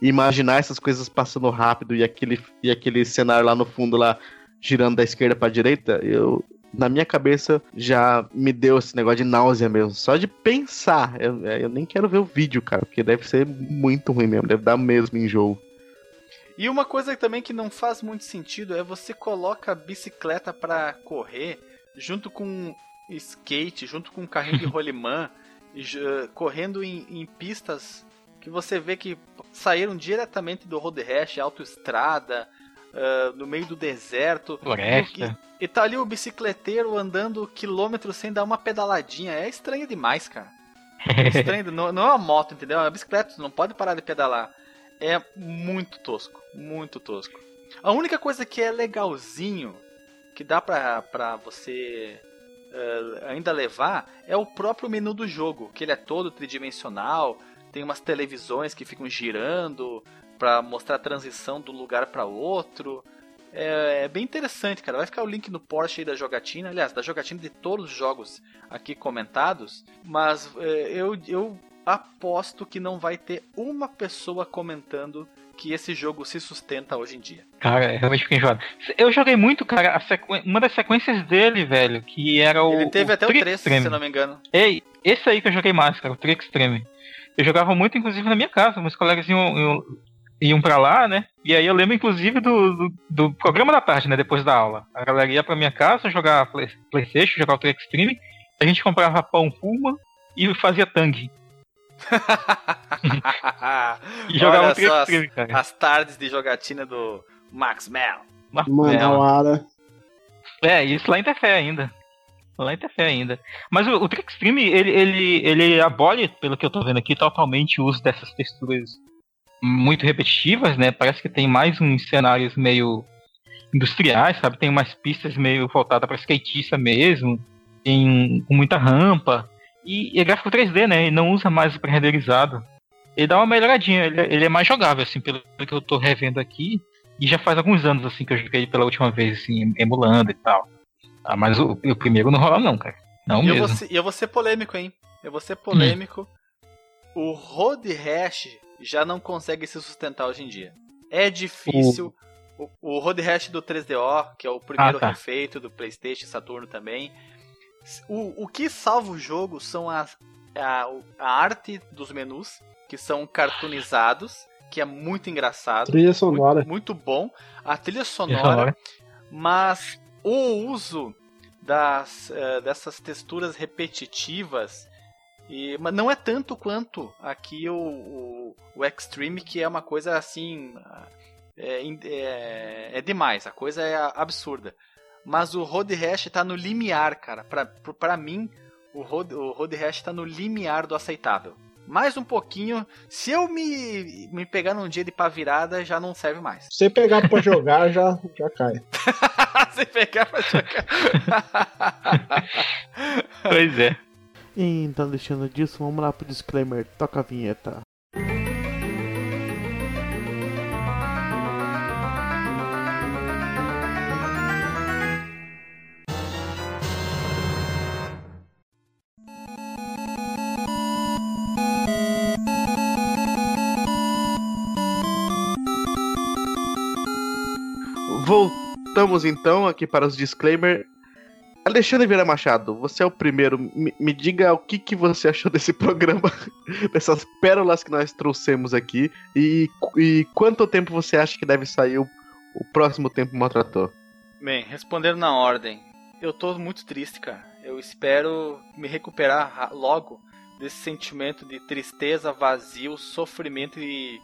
[SPEAKER 1] e imaginar essas coisas passando rápido e aquele, e aquele cenário lá no fundo lá girando da esquerda para direita, eu na minha cabeça já me deu esse negócio de náusea mesmo. Só de pensar. Eu, eu nem quero ver o vídeo, cara, porque deve ser muito ruim mesmo, deve dar mesmo enjoo.
[SPEAKER 2] E uma coisa também que não faz muito sentido é você coloca a bicicleta para correr junto com skate, junto com carrinho de rolimã, correndo em, em, pistas que você vê que saíram diretamente do road rash, autoestrada, uh, no meio do deserto.
[SPEAKER 3] Floresta.
[SPEAKER 2] E, e tá ali o bicicleteiro andando quilômetros sem dar uma pedaladinha. É estranho demais, cara. É estranho, não, não é uma moto, entendeu? É uma bicicleta, não pode parar de pedalar. É muito tosco, muito tosco. A única coisa que é legalzinho, que dá pra, pra você uh, ainda levar, é o próprio menu do jogo, que ele é todo tridimensional, tem umas televisões que ficam girando para mostrar a transição do lugar para outro. É, é, bem interessante, cara. Vai ficar o link no Porsche aí da jogatina, aliás, da jogatina de todos os jogos aqui comentados. Mas é, eu, eu aposto que não vai ter uma pessoa comentando que esse jogo se sustenta hoje em dia.
[SPEAKER 3] Cara, é realmente fiquei enjoado. Eu joguei muito, cara, sequ... uma das sequências dele, velho, que era o.
[SPEAKER 2] Ele teve
[SPEAKER 3] o
[SPEAKER 2] até o 3, Extreme. se não me engano.
[SPEAKER 3] Ei, esse aí que eu joguei mais, cara, o Trick Extreme. Eu jogava muito, inclusive, na minha casa. Meus colegas iam, iam, iam pra lá, né? E aí eu lembro, inclusive, do, do, do, programa da tarde, né? Depois da aula. A galera ia pra minha casa jogar play, Playstation, jogar o Trick Extreme. A gente comprava pão Puma e fazia tangue.
[SPEAKER 2] e jogava o Trick Extreme, cara. As tardes de jogatina do Max Mel.
[SPEAKER 4] Manauara.
[SPEAKER 3] É, isso lá interfere ainda. Lá interfere ainda. Mas o, o Trick Extreme, ele, ele, ele abole, pelo que eu tô vendo aqui, totalmente o uso dessas texturas muito repetitivas, né? Parece que tem mais uns cenários meio industriais, sabe? Tem umas pistas meio voltadas para skatista mesmo, tem muita rampa. E, e é gráfico 3D, né? E não usa mais o pré-renderizado. Ele dá uma melhoradinha, ele, ele, é mais jogável, assim, pelo que eu tô revendo aqui. E já faz alguns anos, assim, que eu joguei pela última vez, assim, emulando e tal. Ah, mas o, o primeiro não rola não, cara. Não
[SPEAKER 2] e
[SPEAKER 3] mesmo.
[SPEAKER 2] Eu vou, ser, eu vou ser polêmico, hein? Eu vou ser polêmico. Hum. O Road Rash já não consegue se sustentar hoje em dia. É difícil. O, o Road Rash do 3DO, que é o primeiro ah, tá. refeito do PlayStation Saturno também. O, o que salva o jogo são as, a, a arte dos menus, que são cartoonizados, que é muito engraçado.
[SPEAKER 4] Trilha sonora.
[SPEAKER 2] Muito, muito bom. A trilha sonora. Mas o uso das, uh, dessas texturas repetitivas e, mas não é tanto quanto aqui o, o, o Extreme, que é uma coisa assim. É, é, é, demais, a coisa é absurda. Mas o Road Rash tá no limiar, cara. Pra, pra mim, o Road, o Road Rash tá no limiar do aceitável mais um pouquinho. Se eu me, me pegar num dia de pá virada, já não serve mais.
[SPEAKER 4] Se pegar pra jogar, já, já cai.
[SPEAKER 2] Se pegar pra jogar.
[SPEAKER 3] pois é.
[SPEAKER 1] Então, deixando disso, vamos lá pro disclaimer. Toca a vinheta. Voltamos então aqui para os disclaimer. Alexandre Vieira Machado, você é o primeiro. Me, me, diga o que, que você achou desse programa, dessas pérolas que nós trouxemos aqui, e, e quanto tempo você acha que deve sair o, o próximo Tempo Maltrator?
[SPEAKER 2] Bem, respondendo na ordem, eu tô muito triste, cara. Eu espero me recuperar logo desse sentimento de tristeza, vazio, sofrimento e,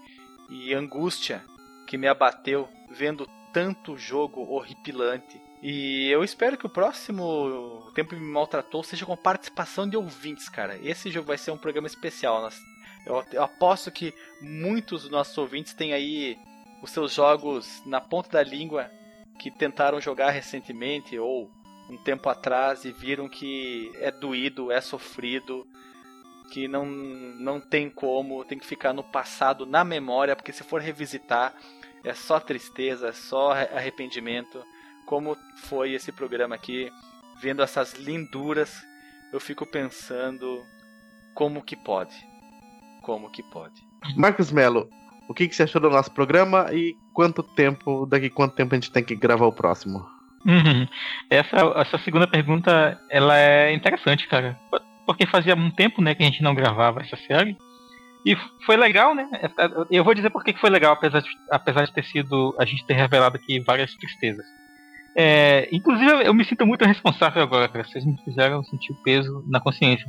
[SPEAKER 2] e angústia que me abateu vendo tanto jogo horripilante. E eu espero que o próximo Tempo Me Maltratou seja com participação de ouvintes, cara. Esse jogo vai ser um programa especial. Eu aposto que muitos dos nossos ouvintes têm aí os seus jogos na ponta da língua que tentaram jogar recentemente ou um tempo atrás e viram que é doído, é sofrido, que não, não tem como, tem que ficar no passado, na memória, porque se for revisitar, é só tristeza, é só arrependimento. Como foi esse programa aqui, vendo essas linduras, eu fico pensando como que pode. Como que pode.
[SPEAKER 1] Marcos Melo, o que, que você achou do nosso programa e quanto tempo, daqui quanto tempo a gente tem que gravar o próximo?
[SPEAKER 3] Uhum. Essa, essa segunda pergunta, ela é interessante, cara. Porque fazia um tempo, né, que a gente não gravava essa série. E foi legal, né? Eu vou dizer por que foi legal, apesar de, apesar de ter sido. a gente ter revelado aqui várias tristezas. É, inclusive, eu me sinto muito responsável agora, cara. Vocês me fizeram sentir o peso na consciência.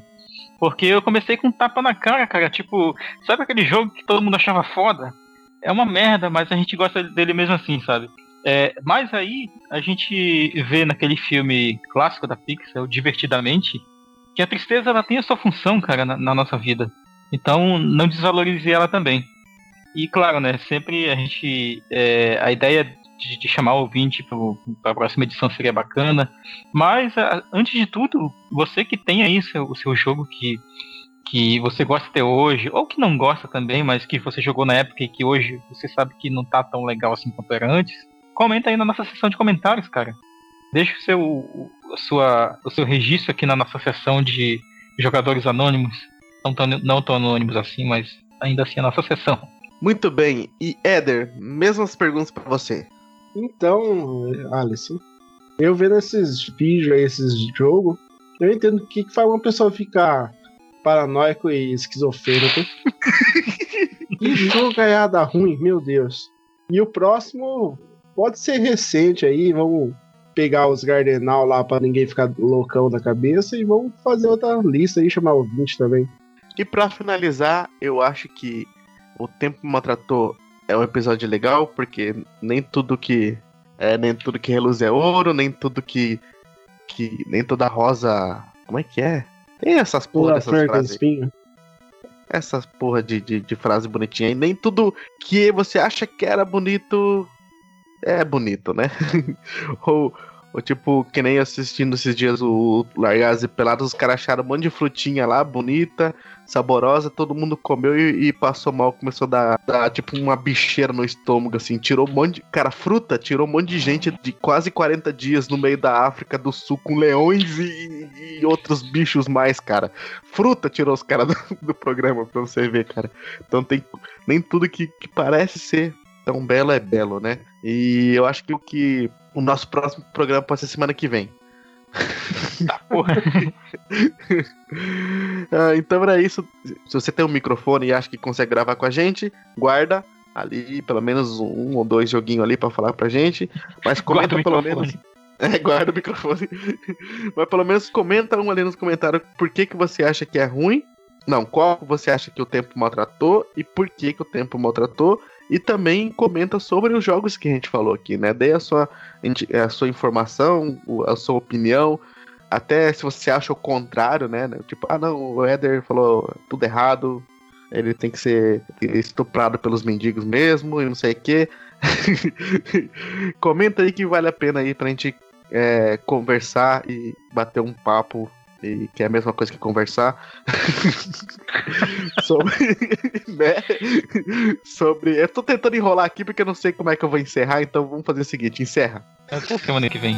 [SPEAKER 3] Porque eu comecei com um tapa na cara, cara. Tipo, sabe aquele jogo que todo mundo achava foda? É uma merda, mas a gente gosta dele mesmo assim, sabe? É, mas aí a gente vê naquele filme clássico da Pixar, Divertidamente, que a tristeza ela tem a sua função, cara, na, na nossa vida. Então não desvalorize ela também. E claro, né, sempre a gente. É, a ideia de, de, chamar o ouvinte para a próxima edição seria bacana. Mas a, antes de tudo, você que tem aí seu, o seu jogo que, que você gosta até hoje, ou que não gosta também, mas que você jogou na época e que hoje você sabe que não tá tão legal assim quanto era antes, comenta aí na nossa seção de comentários, cara. Deixa o seu, a sua, o seu registro aqui na nossa seção de jogadores anônimos. Não tão, não tão anônimos assim, mas ainda assim a nossa seção.
[SPEAKER 1] Muito bem. E Éder, mesmas perguntas para você.
[SPEAKER 4] Então, Alisson, eu vendo esses vídeos aí, esses jogos, eu entendo o que, que faz uma pessoa ficar paranoico e esquizofrênico. que jogo ganhada ruim, meu Deus. E o próximo pode ser recente aí, vamos pegar os Gardenal lá para ninguém ficar loucão da cabeça e vamos fazer outra lista aí, chamar o 20 também.
[SPEAKER 1] E para finalizar, eu acho que o Tempo Maltratou é um episódio legal, porque nem tudo que é, nem tudo que reluz é ouro, nem tudo que que nem toda rosa, como é que é? Tem essas porra dessas frases. Essas porra de, de, de frase bonitinha e nem tudo que você acha que era bonito é bonito, né? ou, ou tipo, que nem assistindo esses dias o Largados e Pelados, os caras acharam um monte de frutinha lá, bonita, saborosa, todo mundo comeu e, e, passou mal, começou a dar, dar, tipo uma bicheira no estômago, assim, tirou um monte de. Cara, fruta tirou um monte de gente de quase 40 dias no meio da África do Sul com leões e, e outros bichos mais, cara. Fruta tirou os caras do, do, programa pra você ver, cara. Então tem nem tudo que, que parece ser tão belo é belo, né? E eu acho que o que o nosso próximo programa pode ser semana que vem.
[SPEAKER 3] Tá, porra.
[SPEAKER 1] ah, então era isso. Se você tem um microfone e acha que consegue gravar com a gente, guarda ali pelo menos um ou dois joguinhos ali para falar pra gente. Mas comenta pelo menos. É, guarda o microfone. Mas pelo menos comenta um ali nos comentários por que, que você acha que é ruim. Não, qual você acha que o tempo maltratou e por que, que o tempo maltratou. E também comenta sobre os jogos que a gente falou aqui, né? Dê a sua, a sua informação, a sua opinião. Até se você acha o contrário, né? Tipo, ah não, o Eder falou tudo errado, ele tem que ser estuprado pelos mendigos mesmo e não sei o que. Comenta aí que vale a pena aí pra gente é, conversar e bater um papo e que é a mesma coisa que conversar sobre, né? Sobre, eu tô tentando enrolar aqui porque eu não sei como é que eu vou encerrar, então vamos fazer o seguinte, encerra.
[SPEAKER 3] Até semana que vem.